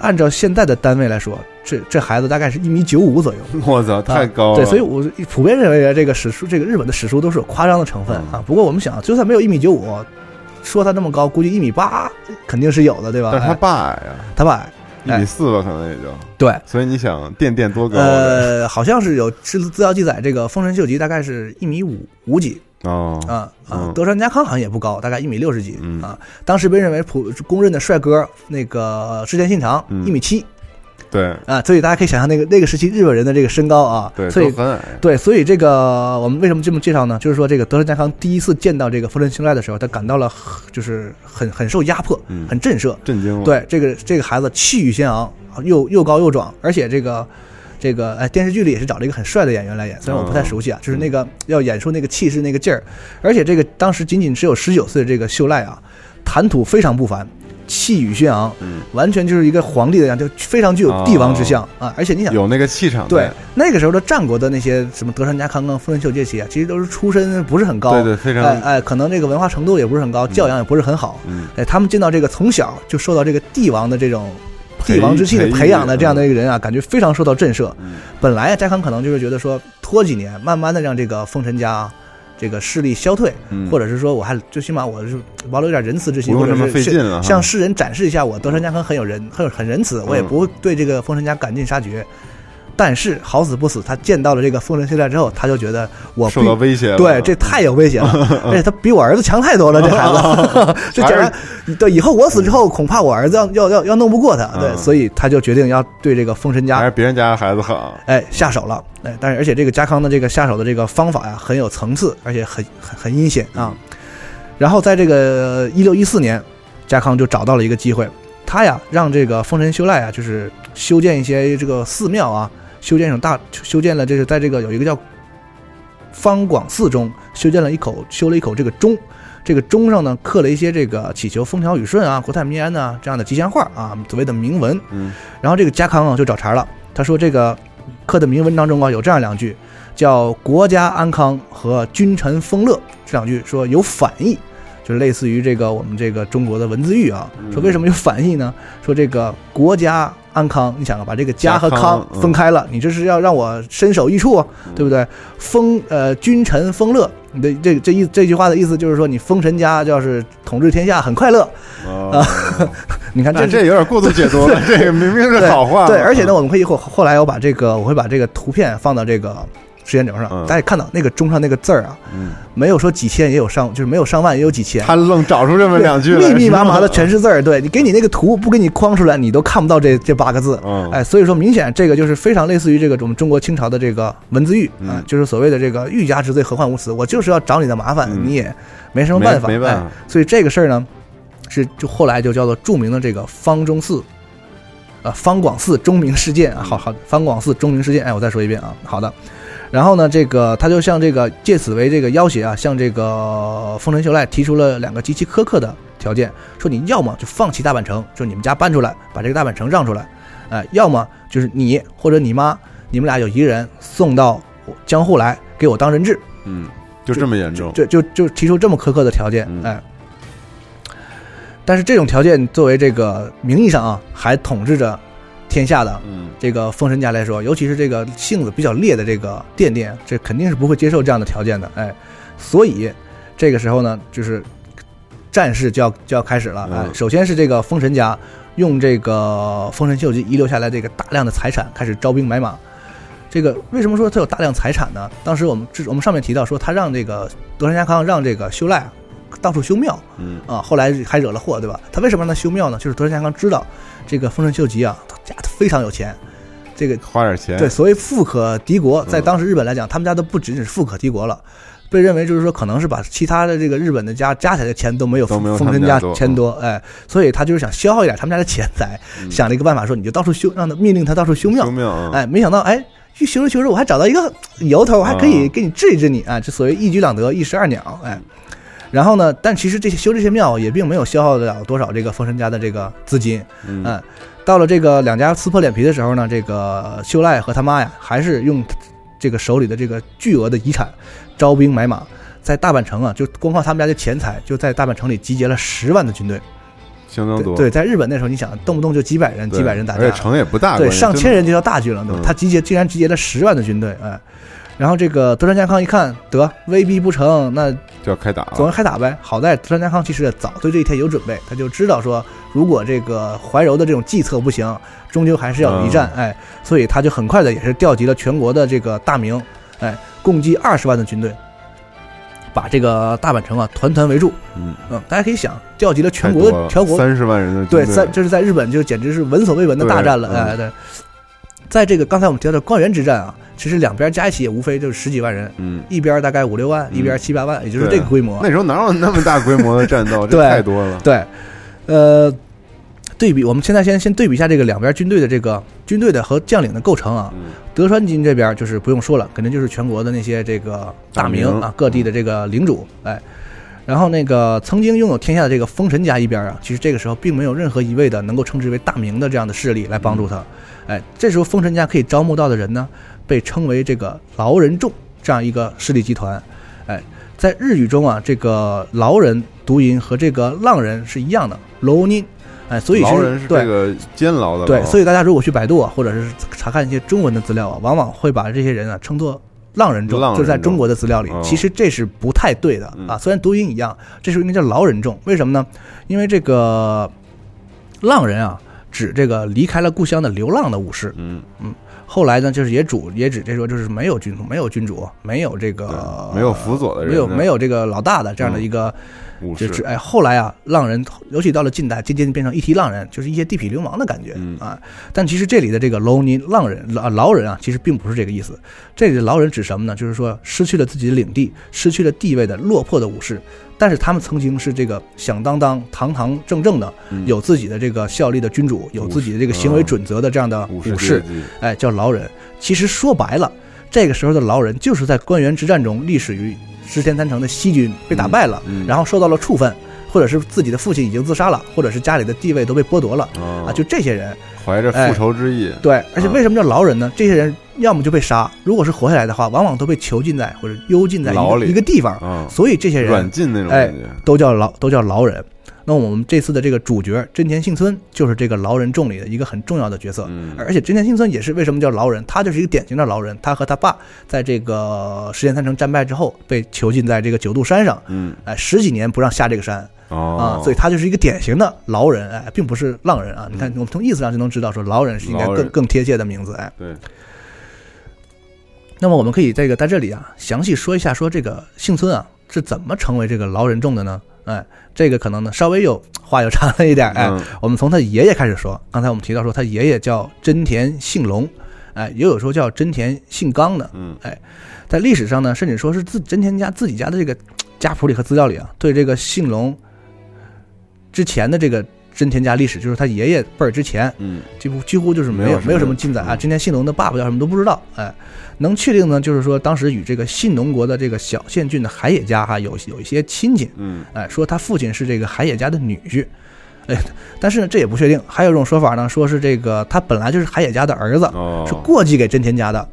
按照现在的单位来说，这这孩子大概是一米九五左右。我操，太高了。对，所以我普遍认为这个史书，这个日本的史书都是有夸张的成分嗯啊。不过我们想，就算没有一米九五，说他那么高，估计一米八肯定是有的，对吧？但是他爸矮呀，他爸一米四吧，可能也就。对，所以你想，垫垫多高？呃，好像是有资资料记载，这个丰臣秀吉大概是一米五五几哦，啊啊嗯，德川家康好像也不高，大概一米六十几嗯啊。当时被认为普公认的帅哥，那个织田信长嗯一米七对啊，所以大家可以想象那个那个时期日本人的这个身高啊，对，所以很矮。对，所以这个我们为什么这么介绍呢？就是说，这个德川家康第一次见到这个丰臣秀赖的时候，他感到了就是很很受压迫，嗯很震慑。震惊。，对，这个这个孩子气宇轩昂，又又高又壮，而且这个这个哎电视剧里也是找了一个很帅的演员来演，虽然我不太熟悉啊，就是那个要演出那个气势那个劲儿，而且这个当时仅仅只有十九岁的这个秀赖啊，谈吐非常不凡。气宇轩昂，嗯，完全就是一个皇帝的样，就非常具有帝王之相、啊！而且你想，有那个气场。对，那个时候的战国的那些什么德川家康啊、丰臣秀吉这些啊，其实都是出身不是很高，对对非常哎哎，可能这个文化程度也不是很高，教养也不是很好，嗯，哎，他们见到这个从小就受到这个帝王的这种培帝王之气的培养的这样的一个人啊，感觉非常受到震慑。嗯本来啊，家康可能就是觉得说拖几年，慢慢的让这个封臣家啊这个势力消退，嗯，或者是说我还最起码我是保留一点仁慈之心，或者是向世人展示一下我德川家康很有仁很有很仁慈，我也嗯不会对这个丰臣家赶尽杀绝。但是好死不死，他见到了这个丰臣秀赖之后，他就觉得我受到威胁了。对，这太有威胁了，而且他比我儿子强太多了，这孩子，这简直对，以后我死之后，恐怕我儿子要要要要弄不过他，对，嗯所以他就决定要对这个封神家还是别人家的孩子好。哎下手了，哎，但是而且这个家康的这个下手的这个方法呀，很有层次，而且很很很阴险啊。然后在这个一六一四年，家康就找到了一个机会，他呀让这个丰臣秀赖啊，就是修建一些这个寺庙啊，修建一种大修建了这是在这个有一个叫方广寺中修建了一口修了一口这个钟。这个钟上呢刻了一些这个祈求风调雨顺啊、国泰民安呐、这样的吉祥话啊，所谓的铭文。嗯，然后这个家康啊就找茬了，他说这个刻的铭文当中啊有这样两句，叫“国家安康”和“君臣丰乐”这两句说有反义，就是类似于这个我们这个中国的文字狱啊。说为什么有反义呢？说这个国家安康，你想啊，把这个家和康分开了，你这是要让我身首异处啊，对不对？丰呃君臣丰乐，你的这这意这句话的意思就是说你丰神家就是统治天下很快乐。啊，你看这这有点过度解读了。这个明明是好话。对，而且呢，，我们可以后后来我把这个我会把这个图片放到这个时间轴上，嗯大家看到那个钟上那个字儿啊，嗯，没有说几千，也有上，就是没有上万，也有几千。他愣找出这么两句来，密密麻麻的全是字儿，对你给你那个图不给你框出来，你都看不到这这八个字。嗯，哎，所以说明显这个就是非常类似于这个我们中国清朝的这个文字狱啊嗯，就是所谓的这个欲加之罪，何患无辞？我就是要找你的麻烦，嗯你也没什么办法，哎没没办法。所以这个事儿呢，是就后来就叫做著名的这个方中寺，呃，方广寺钟鸣事件啊，好好，方广寺钟鸣事件，哎，我再说一遍啊，好的。然后呢，这个他就向这个借此为这个要挟啊，向这个丰臣秀赖提出了两个极其苛刻的条件，说你要么就放弃大阪城，就你们家搬出来，把这个大阪城让出来，哎、要么就是你或者你妈，你们俩有一个人送到江户来给我当人质，嗯，就这么严重。就就就提出这么苛刻的条件，嗯哎。但是这种条件作为这个名义上啊，还统治着天下的嗯这个封神家来说，尤其是这个性子比较烈的这个殿殿，这肯定是不会接受这样的条件的，哎。所以这个时候呢，就是战事就要就要开始了，哎嗯。首先是这个封神家用这个封神秀吉遗留下来这个大量的财产开始招兵买马。这个为什么说他有大量财产呢？当时我们之我们上面提到说，他让这个德川家康让这个修赖啊到处修庙嗯啊，后来还惹了祸，对吧？他为什么让他修庙呢？就是德川家康知道这个丰臣秀吉啊，他家非常有钱，这个花点钱。对，所谓富可敌国，在嗯当时日本来讲，他们家都不仅仅是富可敌国了，被认为就是说可能是把其他的这个日本的家加起来的钱都没有丰臣家钱多，哎，所以他就是想消耗一点他们家的钱财，嗯想了一个办法，说你就到处修，让他命令他到处修庙修，庙啊，哎，没想到哎。去修着修着，我还找到一个由头，我还可以啊给你治一治你啊！这所谓一举两得，一石二鸟，哎。然后呢，但其实这些修这些庙也并没有消耗得了多少这个封神家的这个资金，嗯嗯，到了这个两家撕破脸皮的时候呢，这个秀赖和他妈呀，还是用这个手里的这个巨额的遗产招兵买马，在大阪城啊，就光靠他们家的钱财，就在大阪城里集结了十万的军队。相当多。对，在日本那时候，你想动不动就几百人、几百人打架，而且城也不大，对，上千人就叫大军了，对吧？嗯他集结竟然集结了十万的军队，哎，然后这个德川家康一看得威逼不成，那就要开打总要。开打呗。好在德川家康其实早对这一天有准备，他就知道说，如果这个怀柔的这种计策不行，终究还是要有一战，嗯哎，所以他就很快的也是调集了全国的这个大名，哎，共计二十万的军队，把这个大阪城啊团团围住。嗯，嗯，大家可以想，调集了全国的全国三十万人的军对，队在这是在日本就简直是闻所未闻的大战了，哎，对。在这个刚才我们提到的关原之战啊，其实两边加一起也无非就是十几万人，嗯，一边大概五六万，一边七八万，也就是这个规模。那时候哪有那么大规模的战斗？这对太多了。对，呃，对比我们现在先先对比一下这个两边军队的这个军队的和将领的构成啊。嗯德川军这边就是不用说了，肯定就是全国的那些这个大名大名啊，各地的这个领主，哎。然后那个曾经拥有天下的这个丰臣家一边啊，其实这个时候并没有任何一位的能够称之为大名的这样的势力来帮助他，哎，这时候丰臣家可以招募到的人呢，被称为这个劳人众这样一个势力集团，哎，在日语中啊，这个劳人读音和这个浪人是一样的，劳尼，哎，所以是对这个监牢的对，所以大家如果去百度啊，或者是查看一些中文的资料啊，往往会把这些人啊称作浪人众，浪人就是在中国的资料里，其实这是不太对的嗯啊。虽然读音一样，这时候应该叫劳人众，为什么呢？因为这个浪人啊，指这个离开了故乡的流浪的武士。嗯嗯，后来呢，就是也主也指这说就是没有君主，没有君主，没有这个没有辅佐的人没有没有这个老大的这样的嗯一个。武士就是哎，后来啊，浪人，尤其到了近代，渐渐变成一提浪人，就是一些地痞流氓的感觉、嗯啊。但其实这里的这个劳尼浪人啊劳人啊，其实并不是这个意思。这里的劳人指什么呢？就是说失去了自己的领地、失去了地位的落魄的武士，但是他们曾经是这个响当当、堂堂正正的，嗯。有自己的这个效力的君主，有自己的这个行为准则的这样的武武士。哎，叫劳人。其实说白了，这个时候的劳人就是在官员之战中历史于石田三成的西军被打败了，然后受到了处分，或者是自己的父亲已经自杀了，或者是家里的地位都被剥夺了、啊啊，就这些人。怀着复仇之意。对，而且啊为什么叫牢人呢？这些人要么就被杀，如果是活下来的话，往往都被囚禁在或者幽禁在一个牢里一个地方，啊，所以这些人软禁那种哎感觉。都叫牢都叫牢人。那我们这次的这个主角真田幸村就是这个牢人众里的一个很重要的角色，嗯而且真田幸村也是为什么叫牢人，他就是一个典型的牢人。他和他爸在这个石田三成战败之后被囚禁在这个九度山上，嗯哎，十几年不让下这个山啊哦，，所以他就是一个典型的劳人，哎，并不是浪人啊。你看，我们从意思上就能知道，说劳人是应该更更贴切的名字，哎。对，那么我们可以这个在这里啊，详细说一下，说这个幸村啊是怎么成为这个劳人众的呢？哎，这个可能呢稍微又话又长了一点，哎，嗯我们从他爷爷开始说。刚才我们提到说他爷爷叫真田幸隆，哎，也有说叫真田幸刚的，嗯哎在历史上呢，甚至说是自真田家自己家的这个家谱里和资料里啊，对这个幸隆之前的这个真田家历史，就是他爷爷辈儿之前，嗯几乎几乎就是没没有没有什么记载啊。嗯真田信浓的爸爸叫什么都不知道，哎，能确定呢，就是说当时与这个信浓国的这个小县郡的海野家哈有有一些亲戚，嗯哎，说他父亲是这个海野家的女婿，哎，但是呢这也不确定。还有一种说法呢，说是这个他本来就是海野家的儿子，哦，是过继给真田家的。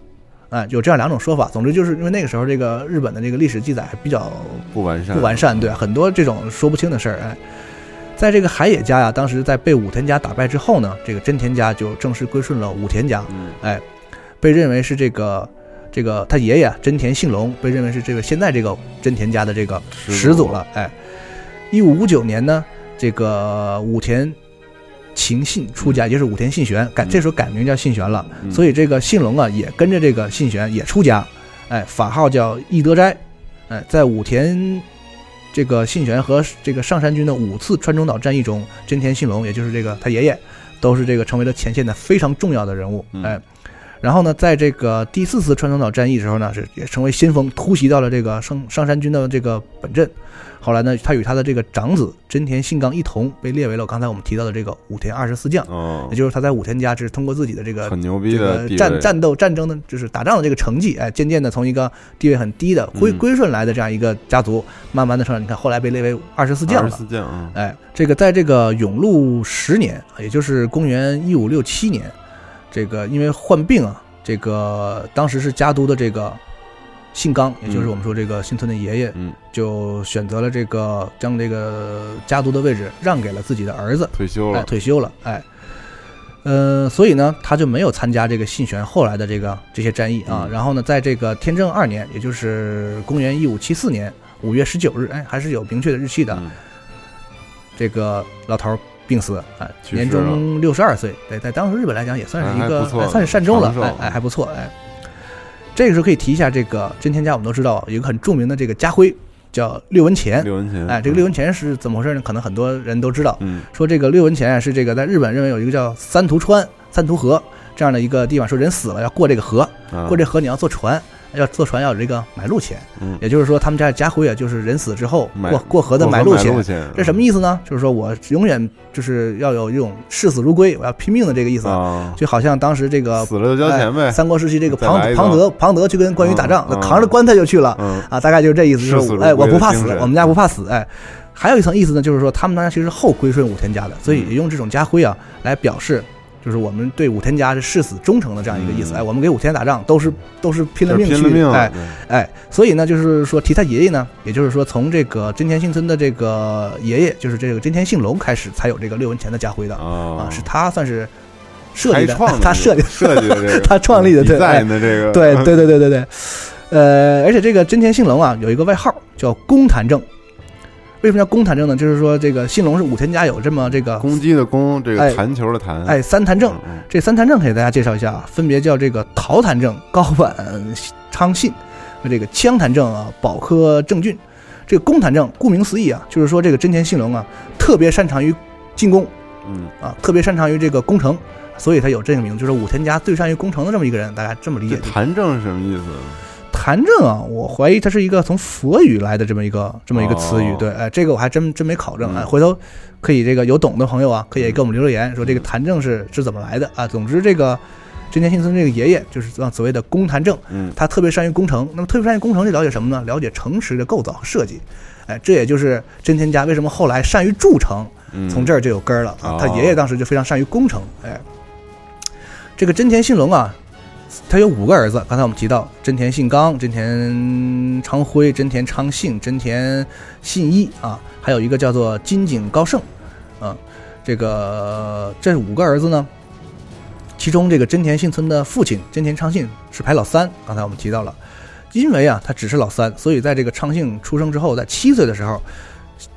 哎，有这样两种说法。总之，就是因为那个时候这个日本的这个历史记载比较不完善，不完善，对，很多这种说不清的事儿。哎，在这个海野家呀，当时在被武田家打败之后呢，这个真田家就正式归顺了武田家，嗯。哎，被认为是这个这个他爷爷真田信隆被认为是这个现在这个真田家的这个始祖了。哎，一五五九年呢，这个武田晴信出家，也就是武田信玄改，嗯。这时候改名叫信玄了。嗯。所以这个信隆啊也跟着这个信玄也出家，哎，法号叫义德斋，哎，在武田这个信玄和这个上山军的五次川中岛战役中，真田信隆也就是这个他爷爷，都是这个成为了前线的非常重要的人物，嗯哎。然后呢，在这个第四次川中岛战役时候呢，是也成为先锋，突袭到了这个上上山军的这个本阵。后来呢，他与他的这个长子真田信纲一同被列为了刚才我们提到的这个武田二十四将。哦也，就是他在武田家是通过自己的这个很牛逼的战战斗战争的，就是打仗的这个成绩，哎，渐渐的从一个地位很低的归嗯归顺来的这样一个家族，慢慢的成长。你看后来被列为二十四将了二十。四将啊，哎，这个在这个永禄十年，也就是公元一五六七年，这个因为患病啊，这个当时是家督的这个信刚，也就是我们说这个幸村的爷爷，嗯，就选择了这个将这个家族的位置让给了自己的儿子，哎，退休了，退休了，哎，呃，所以呢，他就没有参加这个信玄后来的这个这些战役啊。嗯。然后呢，在这个天正二年，也就是公元一五七四年五月十九日，哎，还是有明确的日期的，嗯。这个老头儿病死，哎，年终六十二岁，对，在当时日本来讲也算是一个，算是善终了哎哎，还不错，哎。这个时候可以提一下这个真田家，我们都知道有一个很著名的这个家徽，叫六文钱。六文钱，哎，这个六文钱是怎么回事呢？可能很多人都知道，嗯，说这个六文钱啊，是这个在日本认为有一个叫三途川、三途河这样的一个地方，说人死了要过这个河，嗯，过这河你要坐船，要坐船要有这个买路钱。嗯也就是说，他们家的家徽啊，就是人死之后过过河的买路钱。这什么意思呢？就是说我永远就是要有一种视死如归，我要拼命的这个意思。啊？就好像当时这个死了就交钱呗哎，三国时期这个庞庞德庞德去跟关羽打仗，嗯扛着棺材就去了。嗯啊，大概就是这意思，就是哎，我不怕死，我们家不怕死，哎。还有一层意思呢，就是说他们当家其实后归顺武田家的，所以用这种家徽啊来表示，就是我们对武田家是誓死忠诚的这样一个意思。嗯。哎，我们给武田打仗都是都是拼了命去，就是拼了命，哎哎，所以呢，就是说提他爷爷呢，也就是说从这个真田幸村的这个爷爷，就是这个真田幸隆开始才有这个六文钱的家徽的啊啊，是他算是设计的 他设计设计的这个，他创立的对哎 design 的这个，对对对对对对，呃，而且这个真田幸隆啊有一个外号叫公坛正，为什么叫公坛正呢？就是说这个信龙是武田家有这么这个公鸡的公，这哎个弹球的弹，哎三坛正，嗯，这三坛正给大家介绍一下啊，分别叫这个陶坛正、高坂昌信和这个枪坛正啊、保科正俊。这个公坛正顾名思义啊，就是说这个真田信隆啊特别擅长于进攻嗯啊，特别擅长于这个攻城。所以他有这个名字，就是武田家最善于攻城的这么一个人，大家这么理解这。弹正是什么意思？坛正啊，我怀疑它是一个从佛语来的这么一个这么一个词语。哦对，哎，这个我还真真没考证。嗯哎，回头可以这个有懂的朋友啊，可以给我们留留言，说这个坛正是是怎么来的啊。总之，这个真田信村这个爷爷就是所谓的公坛正，嗯他特别善于工程。那么特别善于工程，就了解什么呢？了解城池的构造和设计。哎，这也就是真田家为什么后来善于筑城，嗯，从这儿就有根儿了啊哦。他爷爷当时就非常善于工程，哎，这个真田信隆啊，他有五个儿子，刚才我们提到真田信纲、真田昌辉、真田昌信、真田信一啊，还有一个叫做金井高盛，啊，这个这五个儿子呢，其中这个真田幸村的父亲真田昌信是排老三，刚才我们提到了。因为啊，他只是老三，所以在这个昌信出生之后，在七岁的时候，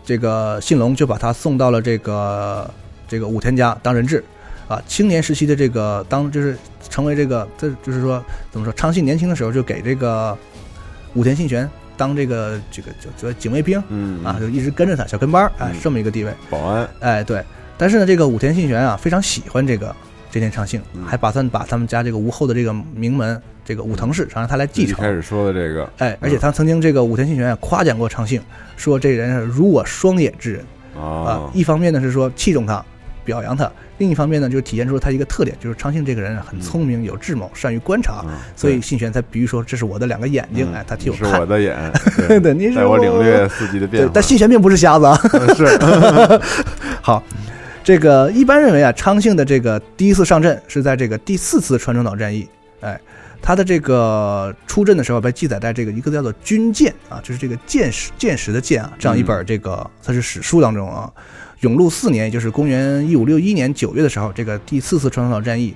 这个信隆就把他送到了这个这个武田家当人质，啊，青年时期的这个当就是成为这个，这就是说怎么说，昌信年轻的时候就给这个武田信玄当这个这个警卫兵嗯啊，就一直跟着他小跟班儿，哎嗯，这么一个地位，保安，哎，对。但是呢，这个武田信玄啊，非常喜欢这个这田昌信，嗯还打算把他们家这个吴后的这个名门这个武藤氏，想让他来继承。开始说的这个，哎，而且他曾经这个武田信玄啊夸奖过昌信，说这人是如我双眼之人啊啊。，一方面呢是说器重他，表扬他；另一方面呢，就是体现出他一个特点，就是昌兴这个人啊很聪明、有智谋、善于观察，嗯所以信玄才比喻说这是我的两个眼睛，嗯哎，他替我看是我。的眼，对。你是带我领略四季的变化，，但信玄并不是瞎子啊。是。好，这个一般认为啊，昌信的这个第一次上阵是在这个第四次川中岛战役，哎，他的这个出阵的时候被记载在这个一个叫做《军舰》啊，就是这个剑史剑史的剑啊，这样一本这个它是史书当中啊，永禄四年，也就是公元一五六一年九月的时候，这个第四次川中岛战役。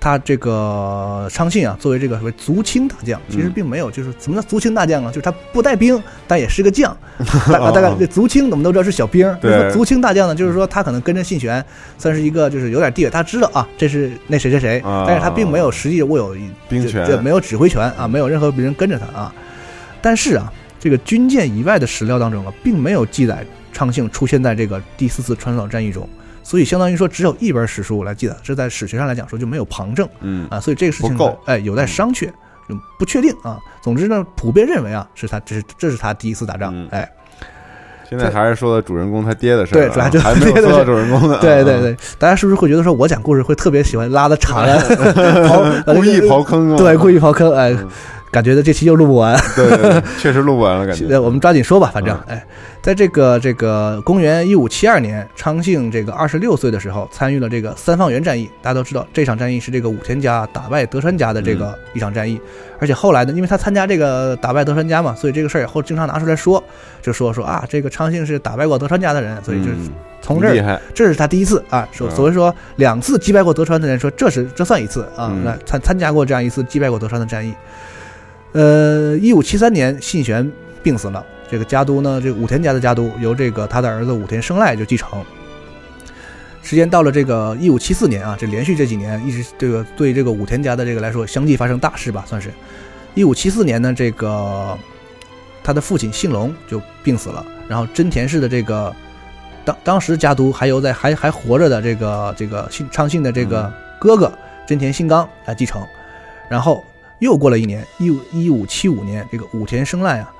他这个昌信啊，作为这个所谓足轻大将，其实嗯并没有，就是什么叫足轻大将啊？就是他不带兵，但也是个将。大大概这足轻我们都知道是小兵，对就是说足轻大将呢，就是说他可能跟着信玄，算是一个就是有点地位，他知道啊，这是那谁谁谁，啊但是他并没有实际握有这兵权这没有指挥权啊，没有任何别人跟着他啊。但是啊，这个军舰以外的史料当中啊，并没有记载昌信出现在这个第四次川岛战役中，所以相当于说只有一本史书来记载，这在史学上来讲说就没有旁证嗯啊，所以这个事情不够哎有待商榷，嗯不确定啊。总之呢，普遍认为啊是他这是这是他第一次打仗嗯，哎。现在还是说的主人公他爹的事儿啊，对主要就是还没有说到爹的事主人公的，对对对，大家是不是会觉得说我讲故事会特别喜欢拉的长啊 刨故意刨坑啊，对，故意刨坑，哎嗯，感觉这期又录不完。对对对，确实录不完了，感觉。呃，我们抓紧说吧，反正嗯哎，在这个这个公元一五七二年，昌幸这个二十六岁的时候，参与了这个三方原战役。大家都知道，这场战役是这个武田家打败德川家的这个嗯一场战役。而且后来呢，因为他参加这个打败德川家嘛，所以这个事儿以后经常拿出来说，就说说啊，这个昌幸是打败过德川家的人，所以就嗯从这儿这是他第一次啊，说嗯所谓说两次击败过德川的人说这是这算一次啊，嗯那参参加过这样一次击败过德川的战役。呃，一五七三年信玄病死了，这个家督呢，这个武田家的家督由这个他的儿子武田胜赖就继承。时间到了这个一五七四年啊，这连续这几年一直这个对这个武田家的这个来说相继发生大事吧，算是。一五七四年呢，这个他的父亲信隆就病死了，然后真田氏的这个当当时家督还有在还还活着的这个这个信昌信的这个哥哥真田信纲来继承，然后又过了一年，一五一五七五年，这个武田胜赖啊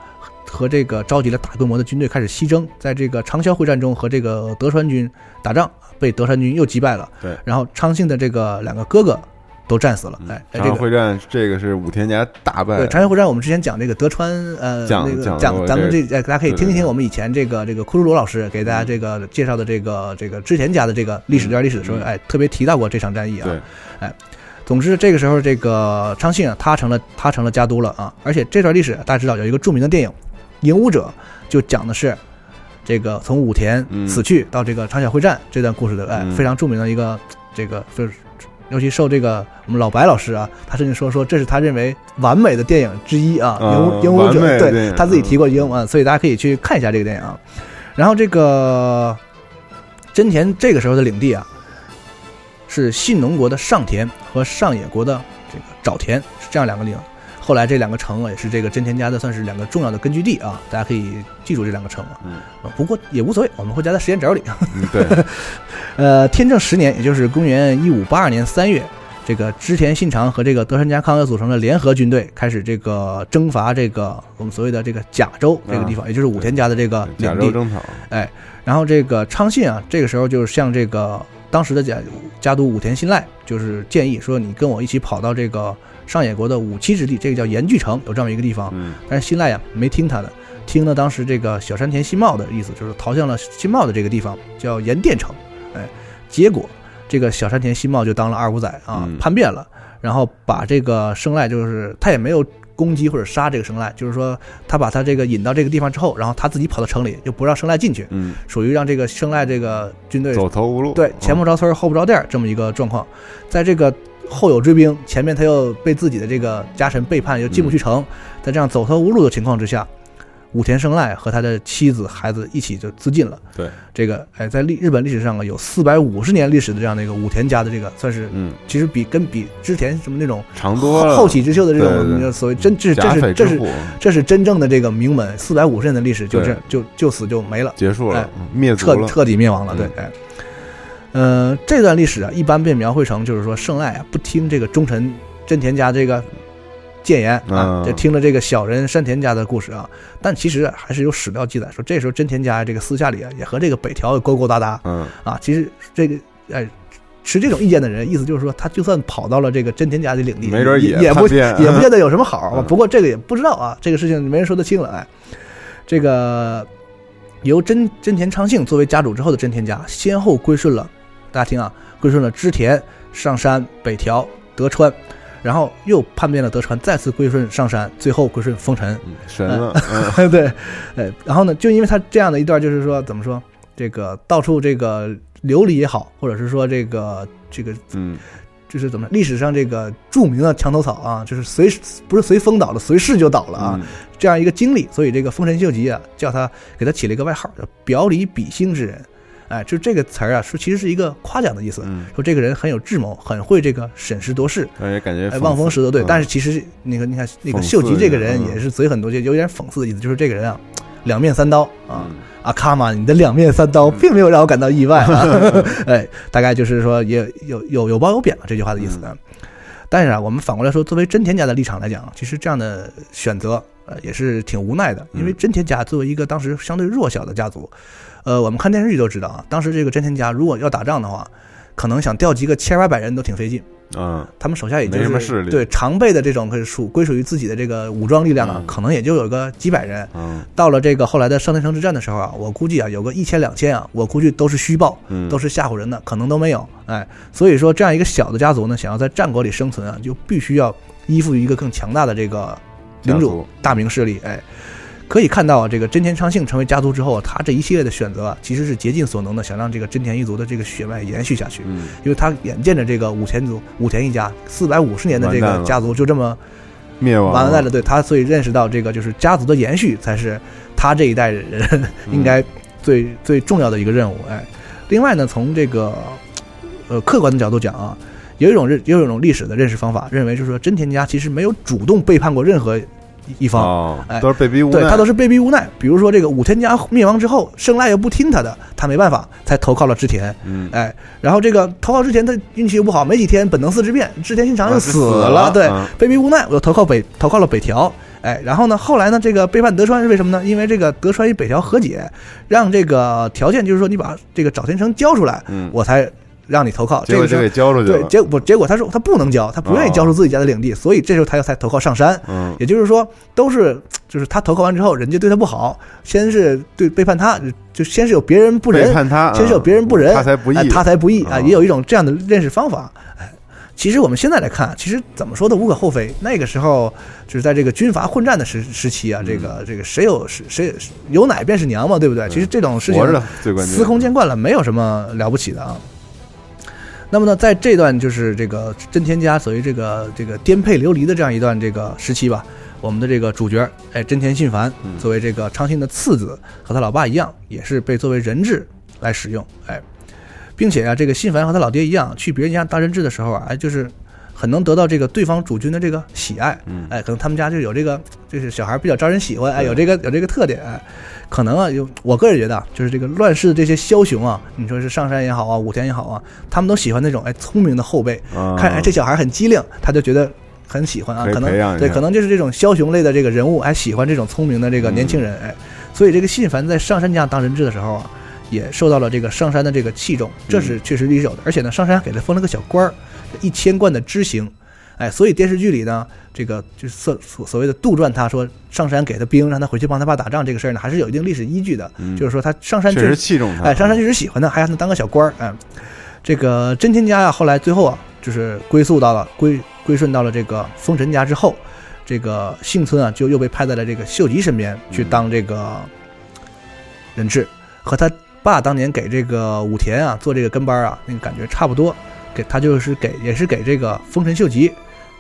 和这个召集了大规模的军队开始西征，在这个长筱会战中和这个德川军打仗，被德川军又击败了。对然后昌信的这个两个哥哥都战死了。哎哎，长这个会战这个是武田家大败对，长筱会战我们之前讲这个德川，呃，讲那个讲讲咱们这大家可以听一听我们以前这个这个库鲁罗老师给大家这个介绍的这个这个织田家的这个历史这段历史的时候，嗯哎，特别提到过这场战役啊。对，哎，总之这个时候这个昌信啊，他成了他成了家督了啊，而且这段历史大家知道有一个著名的电影《影武者》，就讲的是这个从武田嗯死去到这个长筱会战这段故事的，哎，嗯非常著名的一个这个就是。尤其受这个我们老白老师啊，他甚至说说这是他认为完美的电影之一啊，啊影武影武者对他自己提过影啊，所以大家可以去看一下这个电影啊。然后这个真田这个时候的领地啊，是信浓国的上田和上野国的这个沼田，是这样两个地方。后来这两个城啊，也是这个真田家的算是两个重要的根据地啊，大家可以记住这两个城啊。嗯啊不过也无所谓，我们会加在时间轴里。嗯对，呃，天正十年，也就是公元一五八二年三月，这个织田信长和这个德川家康又组成了联合军队，开始这个征伐这个我们所谓的这个甲州这个地方，也就是武田家的这个甲领地。州征讨，哎，然后这个昌信啊，这个时候就是向这个当时的家家督武田信赖，就是建议说，你跟我一起跑到这个上野国的五七之地，这个叫岩具城，有这么一个地方。嗯但是信赖呀没听他的，听了当时这个小山田信茂的意思，就是逃向了信茂的这个地方，叫岩殿城。哎，结果这个小山田信茂就当了二五仔啊，嗯叛变了，然后把这个生赖，就是他也没有攻击或者杀这个生赖，就是说他把他这个引到这个地方之后，然后他自己跑到城里，就不让生赖进去，嗯，属于让这个生赖这个军队走投无路，对，前不着村后不着店这么一个状况，在这个后有追兵，前面他又被自己的这个家臣背叛，又进不去城，在这样走投无路的情况之下，武田胜赖和他的妻子孩子一起就自尽了。对，这个哎，在历日本历史上啊，有四百五十年历史的这样的一个武田家的这个，算是嗯，其实比跟比织田什么那种长多了，后起之秀的这种所谓真这是这是这是这是真正的这个名门，四百五十年的历史就这对。就就此就没了。结束了哎，灭了，彻彻底灭亡了。对嗯，哎，呃，这段历史啊，一般被描绘成就是说胜赖啊不听这个忠臣真田家这个谏言啊，嗯就听了这个小人山田家的故事啊。但其实啊还是有史料记载说，这时候真田家这个私下里啊也和这个北条勾勾搭搭嗯啊。其实这个哎。持这种意见的人，意思就是说，他就算跑到了这个真田家的领地，没准也也也不也不见得有什么好 不过这个也不知道啊，这个事情没人说得清了。哎，这个由真真田昌幸作为家主之后的真田家，先后归顺了，大家听啊，归顺了织田、上山、北条、德川，然后又叛变了德川，再次归顺上山，最后归顺丰臣。嗯神了，嗯。对，呃，然后呢，就因为他这样的一段，就是说怎么说，这个到处这个流离也好，或者是说这个这个嗯。就是怎么历史上这个著名的墙头草啊，就是随不是随风倒了，随势就倒了啊，嗯。这样一个经历，所以这个丰臣秀吉啊，叫他给他起了一个外号叫“表里比心之人”，哎，就这个词儿啊，说其实是一个夸奖的意思，嗯，说这个人很有智谋，很会这个审时度势，感觉哎，望风使得对。嗯但是其实那个你看那个秀吉这个人嗯也是嘴很多，就有点讽刺的意思，就是这个人啊，两面三刀啊。嗯阿卡玛，你的两面三刀并没有让我感到意外啊！哎，大概就是说也有有有褒有贬吧，这句话的意思。但是啊，我们反过来说，作为真田家的立场来讲，其实这样的选择呃也是挺无奈的，因为真田家作为一个当时相对弱小的家族，呃，我们看电视剧都知道啊，当时这个真田家如果要打仗的话，可能想调集个千八百人都挺费劲。嗯，他们手下也就没什么势力对常备的这种可以属归属于自己的这个武装力量啊，可能也就有个几百人。嗯到了这个后来的上天城之战的时候啊，我估计啊有个一千两千啊，我估计都是虚报，嗯都是吓唬人的，可能都没有。哎，所以说这样一个小的家族呢，想要在战国里生存啊，就必须要依附于一个更强大的这个领主大明势力。哎，可以看到啊，这个真田昌幸成为家族之后啊，他这一系列的选择啊，其实是竭尽所能的想让这个真田一族的这个血脉延续下去。嗯，因为他眼见着这个武田族武田一家四百五十年的这个家族就这么灭亡完蛋了，对他，所以认识到这个就是家族的延续才是他这一代人 应该最最重要的一个任务。哎，另外呢，从这个呃客观的角度讲啊，有一种认有一种历史的认识方法，认为就是说真田家其实没有主动背叛过任何一方。哦哎，都是被逼无奈，对他都是被逼无奈。比如说这个武田家灭亡之后，胜赖又不听他的，他没办法才投靠了织田。嗯哎，然后这个投靠织田，他运气又不好，没几天本能寺之变，织田信长又啊死就死了了，对嗯，被逼无奈，我又投靠北投靠了北条。哎，然后呢，后来呢，这个背叛德川是为什么呢？因为这个德川与北条和解，让这个条件就是说你把这个早田城交出来，嗯我才让你投靠。这个时候给交出去对，结果结果他说他不能交，他不愿意交出自己家的领地，所以这时候他又才投靠上山。嗯也就是说，都是就是他投靠完之后，人家对他不好，先是对背叛他，就先是有别人不仁，背叛他先是有别人不仁，他才不义哎他才不义啊，嗯也有一种这样的认识方法。哎，其实我们现在来看，其实怎么说都无可厚非。那个时候就是在这个军阀混战的时时期啊，这个这个谁有谁谁有奶便是娘嘛，对不对？其实这种事情司空见惯了，没有什么了不起的啊。那么呢，在这段就是这个真田家所谓这个这个颠沛流离的这样一段这个时期吧，我们的这个主角哎真田信繁嗯。作为这个昌信的次子，和他老爸一样，也是被作为人质来使用，哎，并且啊，这个信繁和他老爹一样，去别人家当人质的时候啊，哎，就是很能得到这个对方主君的这个喜爱，嗯。哎，可能他们家就有这个，就是小孩比较招人喜欢，哎，有这个有这个特点，哎，可能啊，有我个人觉得啊，就是这个乱世的这些枭雄啊，你说是上山也好啊，武田也好啊，他们都喜欢那种哎聪明的后辈，啊。看哎这小孩很机灵，他就觉得很喜欢啊，可能对，可能就是这种枭雄类的这个人物，还喜欢这种聪明的这个年轻人，哎，所以这个信繁在上山家当人质的时候啊，也受到了这个上山的这个器重，这是确实是有的，而且呢，上山给他封了个小官儿，一千贯的知行。哎，所以电视剧里呢，这个就是所所所谓的杜撰，他说上山给他兵，让他回去帮他爸打仗这个事儿呢，还是有一定历史依据的。嗯就是说他上山确实器重他哎，上山确实喜欢他，还让他当个小官儿。哎，这个真田家呀，后来最后啊，就是归宿到了归归顺到了这个丰臣家之后，这个幸村啊，就又被派在了这个秀吉身边去当这个人质，和他爸当年给这个武田啊做这个跟班啊，那个感觉差不多。给他就是给也是给这个丰臣秀吉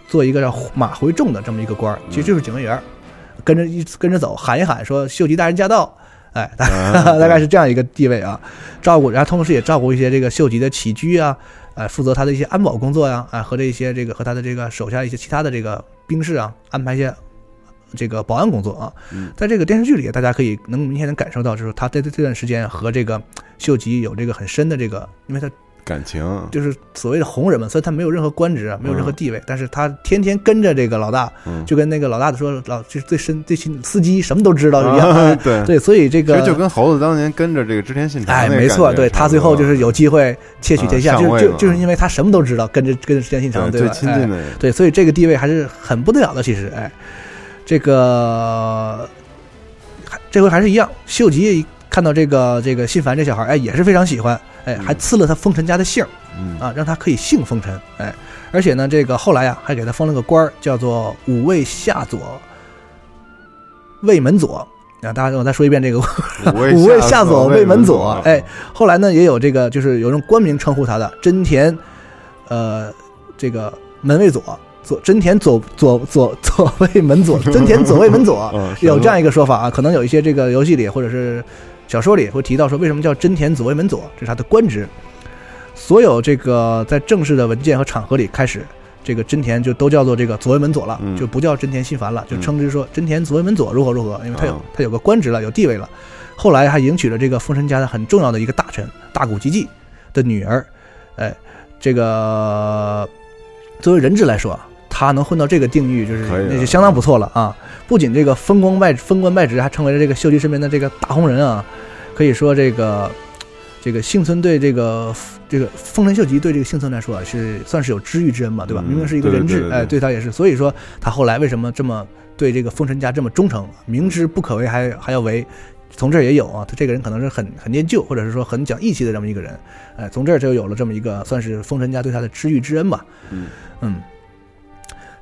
做一个叫马回众的这么一个官儿，其实就是警卫员儿，跟着一跟着走，喊一喊说秀吉大人驾到。哎，大大概是这样一个地位啊，照顾，然后同时也照顾一些这个秀吉的起居啊，呃，负责他的一些安保工作呀、啊，和这一些这个和他的这个手下一些其他的这个兵士啊，安排一些这个保安工作啊。嗯在这个电视剧里，大家可以能明显能感受到，就是他在这段时间和这个秀吉有这个很深的这个，因为他感情。就是所谓的红人嘛，虽然他没有任何官职啊，没有任何地位，但是他天天跟着这个老大，嗯。就跟那个老大说老就是最深最亲司机什么都知道一样。啊对。对，所以这个就跟猴子当年跟着这个织田信长哎，没错，对他最后就是有机会窃取天下，就就就是因为他什么都知道，跟着跟着织田信长，对对吧？最亲近的人。哎对，所以这个地位还是很不得了的。其实，哎，这个还这回还是一样，秀吉看到这个这个信繁这小孩，哎，也是非常喜欢，哎，还赐了他丰臣家的姓啊，让他可以姓丰臣，哎，而且呢，这个后来呀、还给他封了个官儿，叫做五位下左卫门左。啊，大家我再说一遍这个五位下下 左卫门左左，哎，后来呢也有这个就是有人官名称呼他的真田，呃，这个门卫左。左真田左左左 左卫门左，真田左卫门左嗯，有这样一个说法啊。可能有一些这个游戏里或者是小说里会提到说，为什么叫真田左卫门左，这是他的官职。所有这个在正式的文件和场合里开始，这个真田就都叫做这个左卫门左了，嗯就不叫真田信繁了，就称之说真田左卫门左如何如何，因为他有、嗯他有个官职了，有地位了。后来还迎娶了这个丰臣家的很重要的一个大臣大谷吉继的女儿，哎，这个作为人质来说啊，他能混到这个定域，就是那就相当不错了啊！不仅这个封官拜封官拜职，还成为了这个秀吉身边的这个大红人啊，可以说这个这个幸村对这个这个丰臣秀吉对这个幸村来说啊，是算是有知遇之恩嘛，对吧？嗯明明是一个人质，哎，对他也是，所以说他后来为什么这么对这个丰臣家这么忠诚，明知不可为还还要为。从这儿也有啊，他这个人可能是很很念旧，或者是说很讲义气的这么一个人，哎，从这儿就有了这么一个算是丰臣家对他的知遇之恩吧。嗯嗯，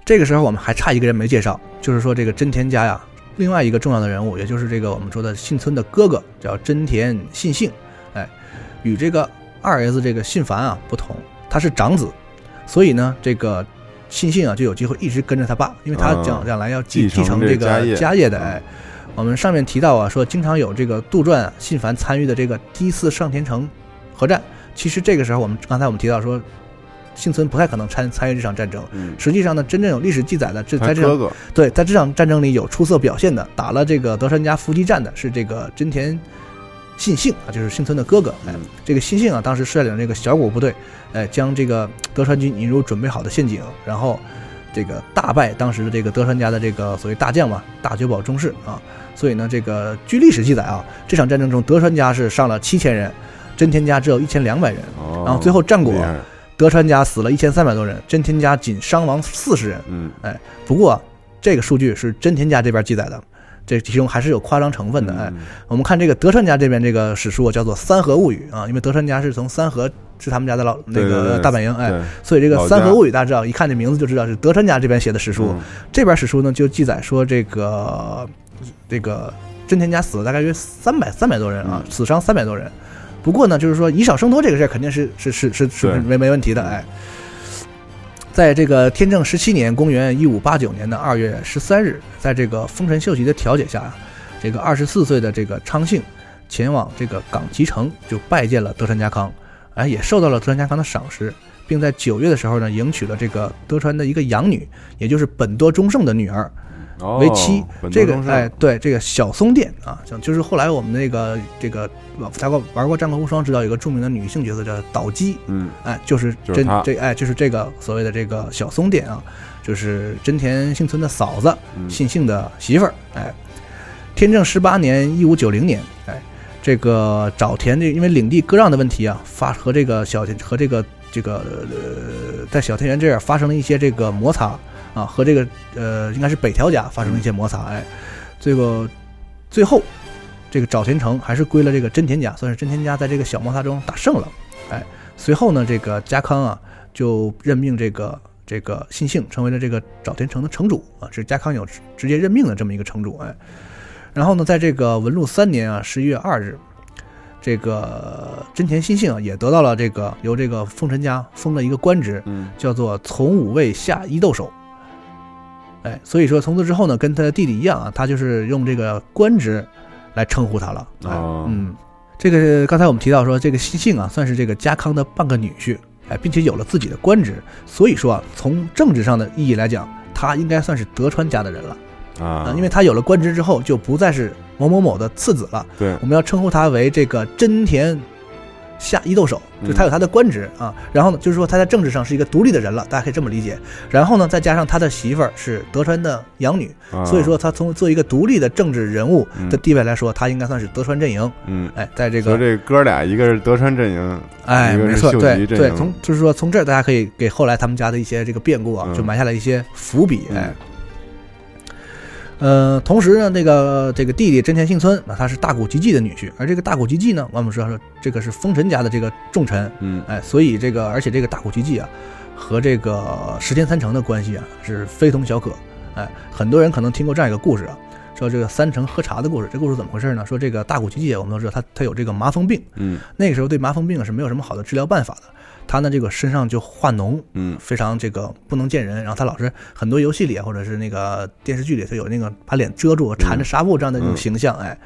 这个时候我们还差一个人没介绍，就是说这个真田家呀，另外一个重要的人物，也就是这个我们说的信村的哥哥，叫真田信幸，哎，与这个二儿子这个信繁啊不同，他是长子，所以呢，这个信幸啊就有机会一直跟着他爸，因为他啊将将来要继继承这这个家业的，嗯哎。我们上面提到啊，说经常有这个杜撰啊信繁参与的这个第一次上田城合战。其实这个时候，我们刚才我们提到说，幸存不太可能参参与这场战争。嗯，实际上呢，真正有历史记载的，这在这场对在这场战争里有出色表现的，打了这个德川家伏击战的是这个真田信幸啊，就是幸存的哥哥。哎嗯，这个信幸啊，当时率领这个小股部队，哎，将这个德川军引入准备好的陷阱，然后这个大败当时的这个德川家的这个所谓大将嘛，大久保忠士啊。所以呢，这个据历史记载啊，这场战争中德川家是上了七千人，真田家只有一千两百人。哦，然后最后战果德川家死了一千三百多人，真田家仅伤亡四十人。嗯，哎不过啊这个数据是真田家这边记载的，这其中还是有夸张成分的。哎，嗯，我们看这个德川家这边这个史书啊叫做《三河物语》啊，因为德川家是从三河是他们家的老那个大本营，哎，所以这个《三河物语》大家知道，一看这名字就知道是德川家这边写的史书。嗯这边史书呢就记载说这个这个真田家死了大概约三百三百多人啊，嗯死伤三百多人。不过呢，就是说以少胜多这个事儿肯定是是是是是没没问题的，哎。在这个天正十七年，公元一五八九年的二月十三日，在这个丰臣秀吉的调解下，这个二十四岁的这个昌幸前往这个冈崎城，就拜见了德川家康，哎，也受到了德川家康的赏识，并在九月的时候呢，迎娶了这个德川的一个养女，也就是本多忠胜的女儿哦为妻。这个哎，对，这个小松殿啊，像就是后来我们那个这个玩过玩过《战国无双》，知道有个著名的女性角色叫岛姬，嗯，哎，就是真就是这哎，就是这个所谓的这个小松殿啊，就是真田幸村的嫂子，嗯。信幸的媳妇儿，哎，天正十八年一五九零年，哎，这个沼田这因为领地割让的问题啊，发和这个小田和这个这个呃，在小田园这儿发生了一些这个摩擦啊，和这个呃应该是北条家发生了一些摩擦，哎，这个最后这个沼田城还是归了这个真田家，算是真田家在这个小摩擦中打胜了，哎，随后呢，这个家康啊就任命这个。这个信幸成为了这个沼田城的城主啊，是家康有直直接任命的这么一个城主，哎，然后呢，在这个文禄三年啊，十一月二日，这个真田信幸啊也得到了这个由这个丰臣家封了一个官职，嗯，叫做从五位下伊豆守。哎，所以说从此之后呢，跟他的弟弟一样啊，他就是用这个官职来称呼他了。哎，哦嗯，这个刚才我们提到说，这个西庆啊，算是这个家康的半个女婿，哎，并且有了自己的官职，所以说啊，从政治上的意义来讲，他应该算是德川家的人了。啊啊，，因为他有了官职之后，就不再是某某某的次子了，对我们要称呼他为这个真田下伊豆手，就嗯他有他的官职啊。然后呢，就是说他在政治上是一个独立的人了，大家可以这么理解。然后呢，再加上他的媳妇儿是德川的养女，啊所以说他从做一个独立的政治人物的嗯地位来说，他应该算是德川阵营。嗯，哎，在这个这哥俩一个是德川阵营，哎，没错，对对，从就是说从这儿大家可以给后来他们家的一些这个变故啊，嗯就埋下了一些伏笔，嗯哎。呃，同时呢，这个这个弟弟真田幸村，那他是大谷吉继的女婿，而这个大谷吉继呢，我们知道说这个是丰臣家的这个重臣，嗯。哎，所以这个而且这个大谷吉继啊，和这个石田三成的关系啊是非同小可，哎，很多人可能听过这样一个故事啊，说这个三成喝茶的故事，这故事怎么回事呢？说这个大谷吉继我们都知道他他有这个麻风病，嗯。那个时候对麻风病啊是没有什么好的治疗办法的，他呢这个身上就化脓，嗯。非常这个不能见人，然后他老是很多游戏里啊或者是那个电视剧里，他有那个把脸遮住、缠着纱布这样的一种嗯。形象，哎，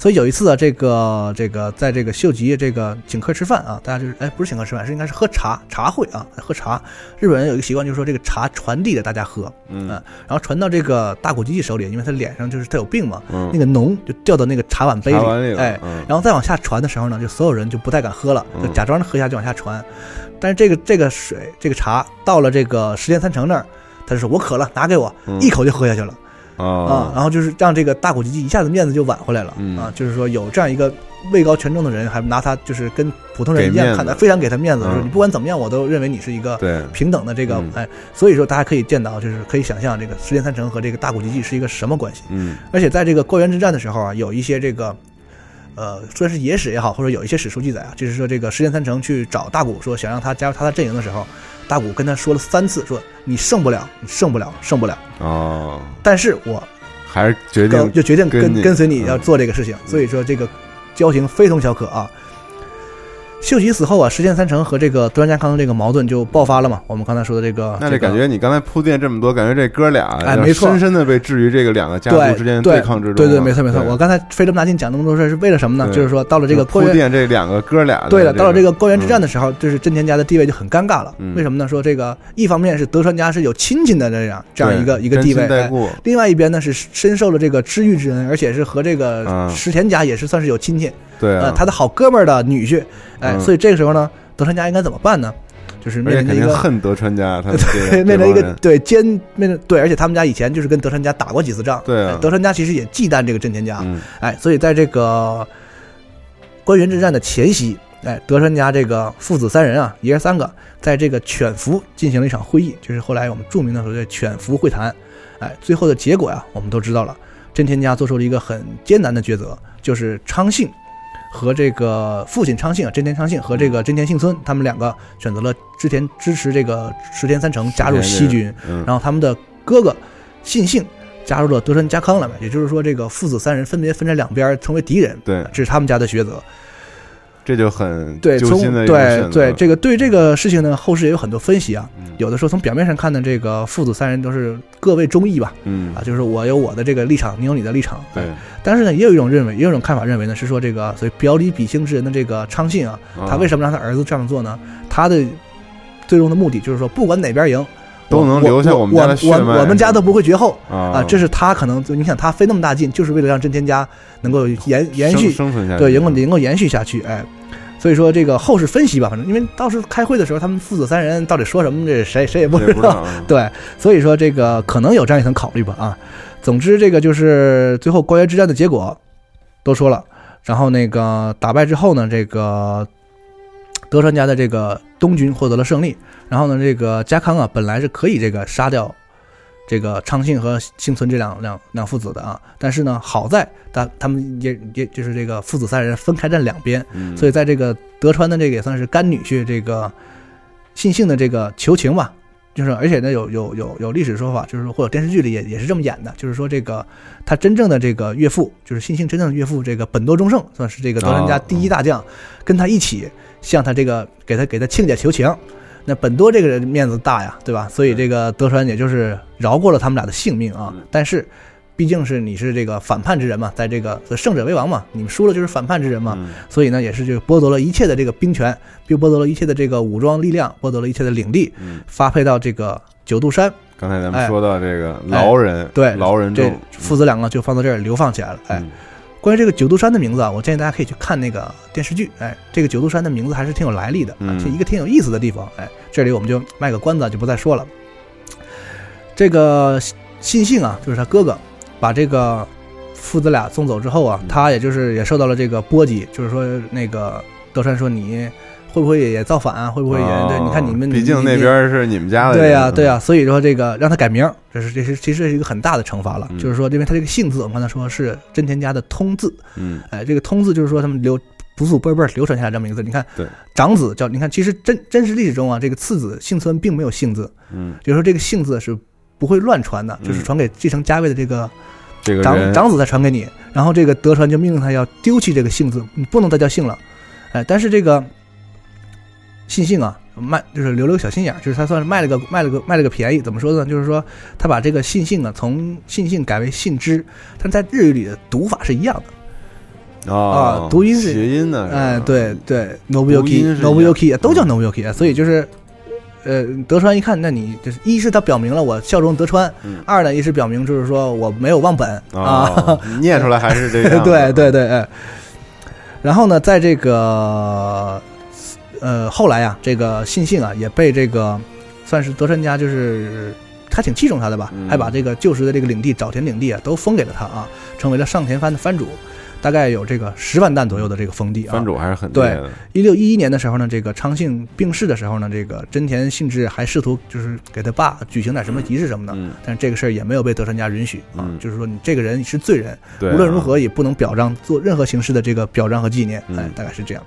所以有一次啊，这个这个在这个秀吉这个请客吃饭啊，大家就是哎不是请客吃饭，是应该是喝茶茶会啊，喝茶。日本人有一个习惯，就是说这个茶传递给大家喝，嗯然后传到这个大谷吉继手里，因为他脸上就是他有病嘛，嗯，那个脓就掉到那个茶碗杯里，里哎，嗯然后再往下传的时候呢，就所有人就不太敢喝了，就嗯假装喝下就往下传。但是这个这个水这个茶到了这个石田三成那儿，他就说我渴了，拿给我，嗯一口就喝下去了啊。啊，然后就是让这个大谷吉吉一下子面子就挽回来了嗯。啊，就是说有这样一个位高权重的人还拿他就是跟普通人一样看待，非常给他面子，嗯。说你不管怎么样，我都认为你是一个平等的这个嗯。哎，所以说大家可以见到，就是可以想象这个石田三成和这个大谷吉吉是一个什么关系。嗯。而且在这个高原之战的时候啊，有一些这个，呃，说是野史也好，或者有一些史书记载啊，就是说这个石田三成去找大谷说想让他加入他的阵营的时候，大谷跟他说了三次，说你胜不了，你胜不了，胜不了。哦，但是我还是决定就决定跟跟跟随你要嗯做这个事情，所以说这个交情非同小可啊。秀吉死后啊，石田三成和这个德川家康的这个矛盾就爆发了嘛。我们刚才说的这个，那这感觉你刚才铺垫这么多，感觉这哥俩哎没错深深的被置于这个两个家族之间的对抗之中啊。对对，没错没错。我刚才费这么大劲讲那么多事儿是为了什么呢？就是说到了这个铺垫这两个哥俩的对了，到了这个高原之战嗯的时候，就是真田家的地位就很尴尬了。嗯为什么呢？说这个一方面是德川家是有亲戚的这样这样一个一个地位，另外一边呢是深受了这个知遇之恩，而且是和这个嗯石田家也是算是有亲戚，对啊呃，他的好哥们儿的女婿，哎，嗯所以这个时候呢，德川家应该怎么办呢？就是面临着一个。恨德川家，对，面临一个对奸面临对，而且他们家以前就是跟德川家打过几次仗，对啊哎德川家其实也忌惮这个真田家，嗯哎，所以在这个关原之战的前夕，哎，德川家这个父子三人啊，爷儿三个，在这个犬伏进行了一场会议，就是后来我们著名的所谓的犬伏会谈。哎，最后的结果呀，我们都知道了，真田家做出了一个很艰难的抉择，就是昌信和这个父亲昌信啊，真田昌信和这个真田幸村，他们两个选择了之前支持这个石田三成加入西军，嗯。然后他们的哥哥信幸加入了德川家康了嘛，也就是说，这个父子三人分别分在两边成为敌人，对，这是他们家的抉择。这就很对，从对对这个对这个事情呢，后世也有很多分析啊。嗯有的说从表面上看呢，这个父子三人都是各为忠义吧，嗯啊，就是我有我的这个立场，你有你的立场。对，但是呢，也有一种认为，也有一种看法认为呢，是说这个所谓表里比心之人的这个昌信啊，他为什么让他儿子这样做呢？他的最终的目的就是说，不管哪边赢。都能留下我我们家的血脉我我们家都不会绝后啊啊！这是他可能就你想他费那么大劲，就是为了让真田家能够延延续生生存下去对，能够能够延续下去。哎，所以说这个后世分析吧，反正因为当时开会的时候，他们父子三人到底说什么，这谁谁也不知道 对，所以说这个可能有这样一层考虑吧啊。总之，这个就是最后关原之战的结果都说了，然后那个打败之后呢，这个德川家的这个东军获得了胜利。然后呢，这个家康啊，本来是可以这个杀掉这个昌信和幸存这两两两父子的啊，但是呢，好在他他们也也就是这个父子三人分开站两边，嗯所以在这个德川的这个也算是干女婿这个信幸的这个求情吧。就是，而且呢，有有有有历史说法，就是说，或者电视剧里也也是这么演的，就是说，这个他真正的这个岳父，就是信幸真正的岳父，这个本多忠胜，算是这个德川家第一大将，跟他一起向他这个给他给他亲家求情。那本多这个人面子大呀，对吧？所以这个德川也就是饶过了他们俩的性命啊。但是，毕竟是你是这个反叛之人嘛，在这个所以胜者为王嘛，你们输了就是反叛之人嘛，所以呢，也是就剥夺了一切的这个兵权，并剥夺了一切的这个武装力量，剥夺了一切的领地，发配到这个九度山。刚才咱们哎说到这个劳人，对劳人这，父子两个就放到这儿流放起来了。哎，关于这个九度山的名字啊，我建议大家可以去看那个电视剧。哎，这个九度山的名字还是挺有来历的，啊嗯是一个挺有意思的地方。哎，这里我们就卖个关子，就不再说了。这个信信啊，就是他哥哥，把这个父子俩送走之后嗯啊，他也就是也受到了这个波及，就是说那个德川说你会不会也造反啊？会不会也、对？你看你们，哦毕竟那边是你们家的，对呀、对呀、所以说这个让他改名，这是这是其实是一个很大的惩罚了。嗯就是说，因为他这个姓字，我们刚才说是真田家的通字，嗯，哎，这个通字就是说他们留祖祖辈辈儿流传下来这么一个字。你看，对，长子叫你看，其实真真实历史中啊，这个次子幸村并没有姓字，嗯，就是说这个姓字是不会乱传的，就是传给继承家位的这个这个人。长长子再传给你，然后这个德川就命令他要丢弃这个姓字，你不能再叫姓了，哎，但是这个信幸啊，卖就是留了个小心眼儿，就是他算是卖了个卖了个卖了个便宜，怎么说呢？就是说他把这个信幸啊从信幸改为信之，但在日语里的读法是一样的。哦啊，读音是谐音呢，哎，对对，Nobuyuki Nobuyuki 都叫 Nobuyuki，所以就是，呃，德川一看，那你就是一是他表明了我效忠德川，二呢一是表明就是说我没有忘本啊哦，念出来还是这样 对对对，哎，然后呢，在这个呃后来啊，这个信信啊也被这个算是德川家就是。他挺器重他的吧，还把这个旧时的这个领地沼田领地啊都封给了他啊，成为了上田藩的藩主。大概有这个十万担左右的这个封地啊藩。主还是很一六一一年的时候呢，这个昌幸病逝的时候呢，这个真田信治还试图就是给他爸举行点什么仪式什么的，嗯但是这个事儿也没有被德川家允许啊，嗯就是说你这个人是罪人，无论如何也不能表彰做任何形式的这个表彰和纪念，嗯哎，大概是这样。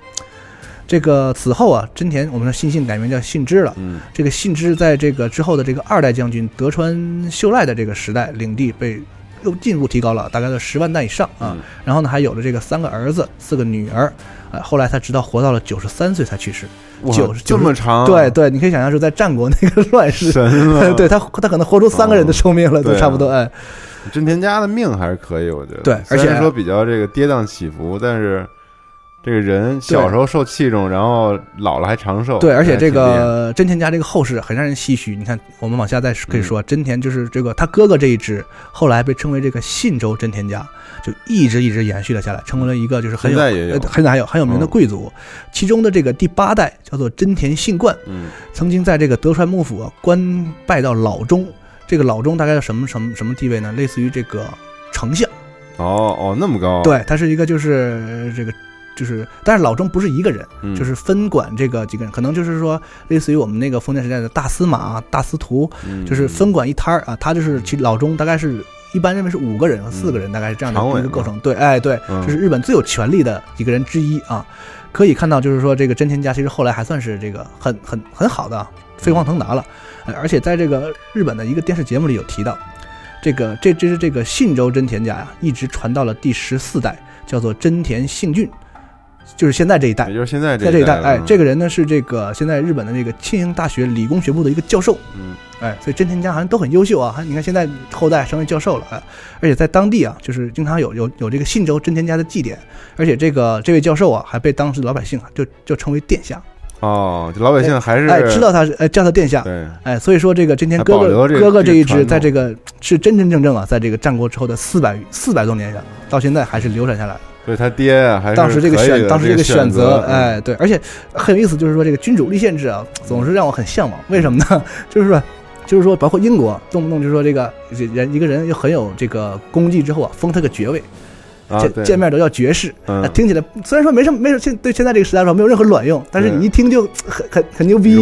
这个此后啊，真田我们的信信改名叫信之了。嗯这个信之在这个之后的这个二代将军德川秀赖的这个时代，领地被又进一步提高了，大概在十万担以上啊。嗯然后呢，还有了这个三个儿子，四个女儿。呃，后来他直到活到了九十三岁才去世。哇九十这么长，对对，你可以想象是，在战国那个乱世，神，对他他可能活出三个人的寿命了，都差不多。哎，真田家的命还是可以，我觉得。对而且说比较这个跌宕起伏，但是这个人小时候受器重，然后老了还长寿。对，而且这个真田家这个后世很让人唏嘘。你看，我们往下再可以说，嗯真田就是这个他哥哥这一支，后来被称为这个信州真田家，就一直一直延续了下来，成为了一个就是很有现在也有呃现在还有很有名的嗯贵族。其中的这个第八代叫做真田信冠，嗯曾经在这个德川幕府啊官拜到老中。这个老中大概是什么什么什么地位呢？类似于这个丞相。哦哦那么高，，对，他是一个就是呃这个就是，但是老中不是一个人，嗯就是分管这个几个人，可能就是说类似于我们那个封建时代的大司马、大司徒，嗯就是分管一摊儿啊。他就是其老中大概是一般认为是五个人和四个人，大概是这样的一个构成。对，哎对，嗯这是日本最有权力的几个人之一啊。可以看到，就是说这个真田家其实后来还算是这个很很很好的啊飞黄腾达了，呃而且在这个日本的一个电视节目里有提到，这个这这是这个信州真田家呀，一直传到了第十四代，叫做真田幸俊，就是现在这一代也。就是现在在这一代，哎，这个个人呢是这个现在日本的这个庆应大学理工学部的一个教授，嗯哎，所以真田家好像都很优秀啊。你看现在后代成为教授了，哎，而且在当地啊，就是经常有有有这个信州真田家的祭典，而且这个这位教授啊，还被当时老百姓啊就就称为殿下，哦，这老百姓还是哎，知道他是哎叫他殿下，对哎，所以说这个真田哥哥哥哥这一支，在这个是真真正正啊，在这个战国之后的四百四百多年上，到现在还是流传下来。所以他爹啊还是当时这个选，当时这这个选择，哎，对，而且很有意思，就是说这个君主立宪制啊，总是让我很向往。为什么呢？就是说，就是说，包括英国，动不动就说这个人一个人又很有这个功绩之后啊，封他个爵位，见见面都叫爵士。听起来虽然说没什么，没什么，现对现在这个时代来说没有任何卵用，但是你一听就很很很牛逼，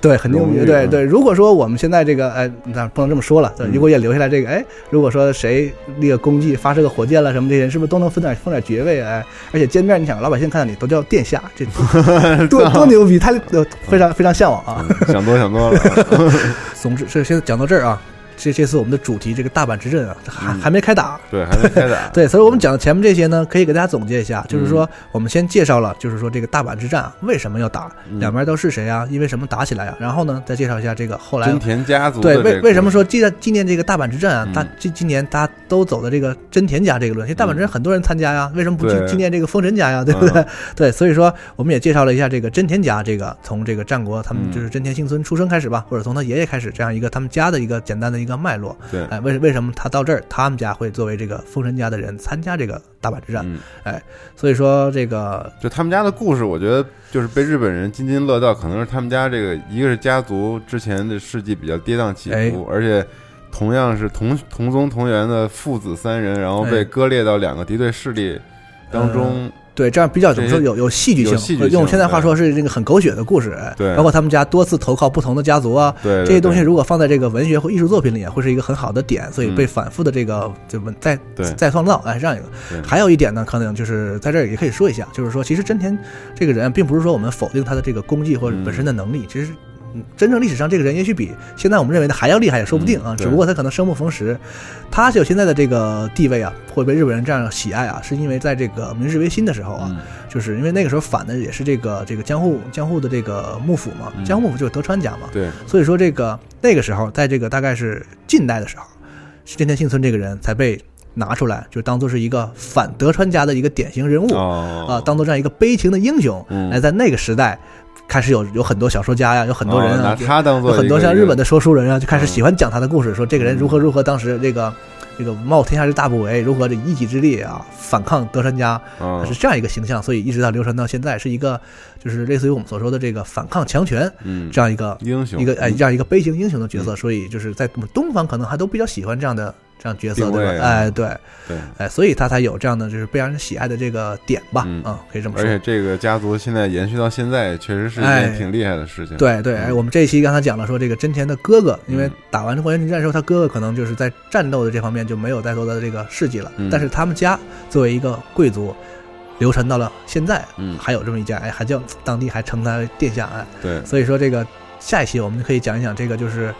对，很牛逼。对对，如果说我们现在这个，哎，那不能这么说了。如果也留下来这个，哎，如果说谁立个功绩，发射个火箭了什么这些人，是不是都能分点分点爵位？哎，而且见面，你想老百姓看到你都叫殿下，这 多多牛逼！他呃非常非常向往啊。想多想多了，总之，这先讲到这儿啊，这这次我们的主题这个大阪之阵啊，还嗯还没开打。对，还没开打，对，所以我们讲的前面这些呢，可以给大家总结一下，就是嗯说，我们先介绍了，就是说这个大阪之战啊为什么要打，嗯两边都是谁啊，因为什么打起来啊，然后呢，再介绍一下这个后来真田家族对，为为什么说纪念纪念这个大阪之战啊？嗯大今今年大家都走的这个真田家这个路线，大阪之战很多人参加呀，为什么不去纪念这个丰臣家呀？对不对？嗯 对，所以说我们也介绍了一下这个真田家，这个从这个战国他们嗯就是真田幸村出生开始吧，或者从他爷爷开始这样一个他们家的一个简单的一个脉络。对，哎，为为什么他到这儿，他们家会作为这个封神家的人参加这个大阪之战？嗯，所以说这个就他们家的故事，我觉得就是被日本人津津乐道，可能是他们家这个一个是家族之前的事迹比较跌宕起哎伏，而且同样是同同宗同源的父子三人，然后被哎割裂到两个敌对势力当中，对，这样比较怎么说有有戏剧性，用现在话说是这个很狗血的故事，哎对。包括他们家多次投靠不同的家族啊，对这些东西如果放在这个文学或艺术作品里，会是一个很好的点，所以嗯。被反复的这个就文再再创造，哎，这样一个。对。还有一点呢，可能就是在这儿也可以说一下，就是说，其实真田这个人，并不是说我们否定他的这个功绩或者本身的能力，其实。嗯真正历史上这个人也许比现在我们认为的还要厉害，也说不定啊。嗯只不过他可能生不逢时，他有现在的这个地位啊，会被日本人这样喜爱啊，是因为在这个明治维新的时候啊，嗯。就是因为那个时候反的也是这个这个江户江户的这个幕府嘛，嗯。江户幕府就是德川家嘛，对，所以说这个那个时候，在这个大概是近代的时候，真田幸村这个人才被拿出来，就当做是一个反德川家的一个典型人物啊、哦，当做这样一个悲情的英雄。嗯。来，在那个时代，开始有有很多小说家呀，有很多人啊，他当做有很多像日本的说书人啊，就开始嗯。喜欢讲他的故事，说这个人如何如何当时这个。这个冒天下之大不韪，如何这一己之力啊反抗德川家，啊是这样一个形象，所以一直到流传到现在，是一个就是类似于我们所说的这个反抗强权嗯。这样一个英雄。一个哎嗯这样一个悲情英雄的角色，所以就是在我们东方可能还都比较喜欢这样的这样角色，对吧？哎，对，对，哎，所以他才有这样的就是被让人喜爱的这个点吧，嗯。嗯，可以这么说。而且。这个家族现在延续到现在，确实是一哎件挺厉害的事情。对对，哎，我们这一期刚才讲了说这个真田的哥哥，因为嗯。打完关原之战之后，他哥哥可能就是在战斗的这方面就没有再多的这个事迹了，嗯。但是他们家作为一个贵族，流传到了现在，嗯。还有这么一家，哎，还叫当地还称他为殿下，哎，对，所以说这个下一期我们就可以讲一讲这个就是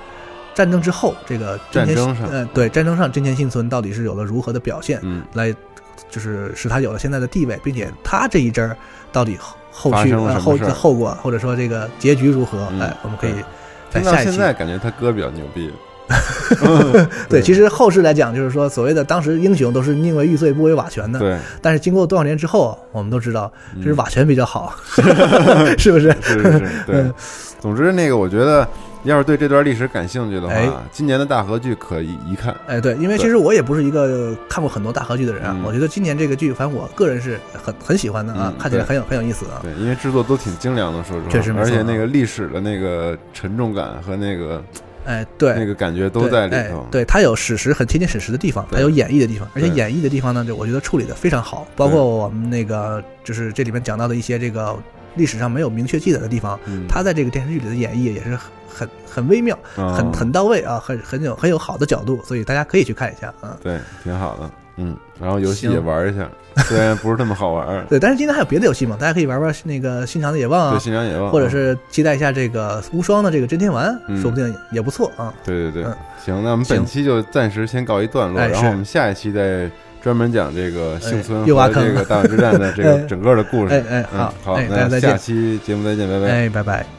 战争之后这个真田战争上呃，对战争上真田幸村到底是有了如何的表现，嗯，来就是使他有了现在的地位，并且他这一支儿到底后后续呃后后果或者说这个结局如何，嗯哎，我们可以对在下一期。现在感觉他哥比较牛逼。对，其实后世来讲，就是说所谓的当时英雄都是宁为玉碎不为瓦全的，对，但是经过多少年之后，我们都知道嗯这是瓦全比较好，是不是？是是是，对嗯。总之，那个我觉得，要是对这段历史感兴趣的哎。话，今年的大河剧可以一看。哎，对，因为其实我也不是一个看过很多大合剧的人啊，嗯。我觉得今年这个剧，反正我个人是很很喜欢的啊，嗯看起来很有很有意思啊。对，因为制作都挺精良的，说实话，确实没错而且那个历史的那个沉重感和那个哎，对，那个感觉都在里哎头。对，它有史实很贴近史实的地方，它有演绎的地方，而且演绎的地方呢，就我觉得处理的非常好，包括我们那个就是这里面讲到的一些这个历史上没有明确记载的地方，嗯。他在这个电视剧里的演绎也是很很很微妙，嗯很很到位啊，很很有很有好的角度，所以大家可以去看一下啊。对，挺好的。嗯，然后游戏也玩一下，虽然不是那么好玩。对，但是今天还有别的游戏嘛，大家可以玩玩那个《新长的野望》对，啊，新长野望，或者是期待一下这个无双的这个真天丸，嗯说不定也不错啊。对对对嗯，行，那我们本期就暂时先告一段落，哎然后我们下一期再专门讲这个幸村又挖坑和这个大阪之战的这个 哎整个的故事。哎哎嗯好好，那下期节目再见，拜拜。哎，拜拜。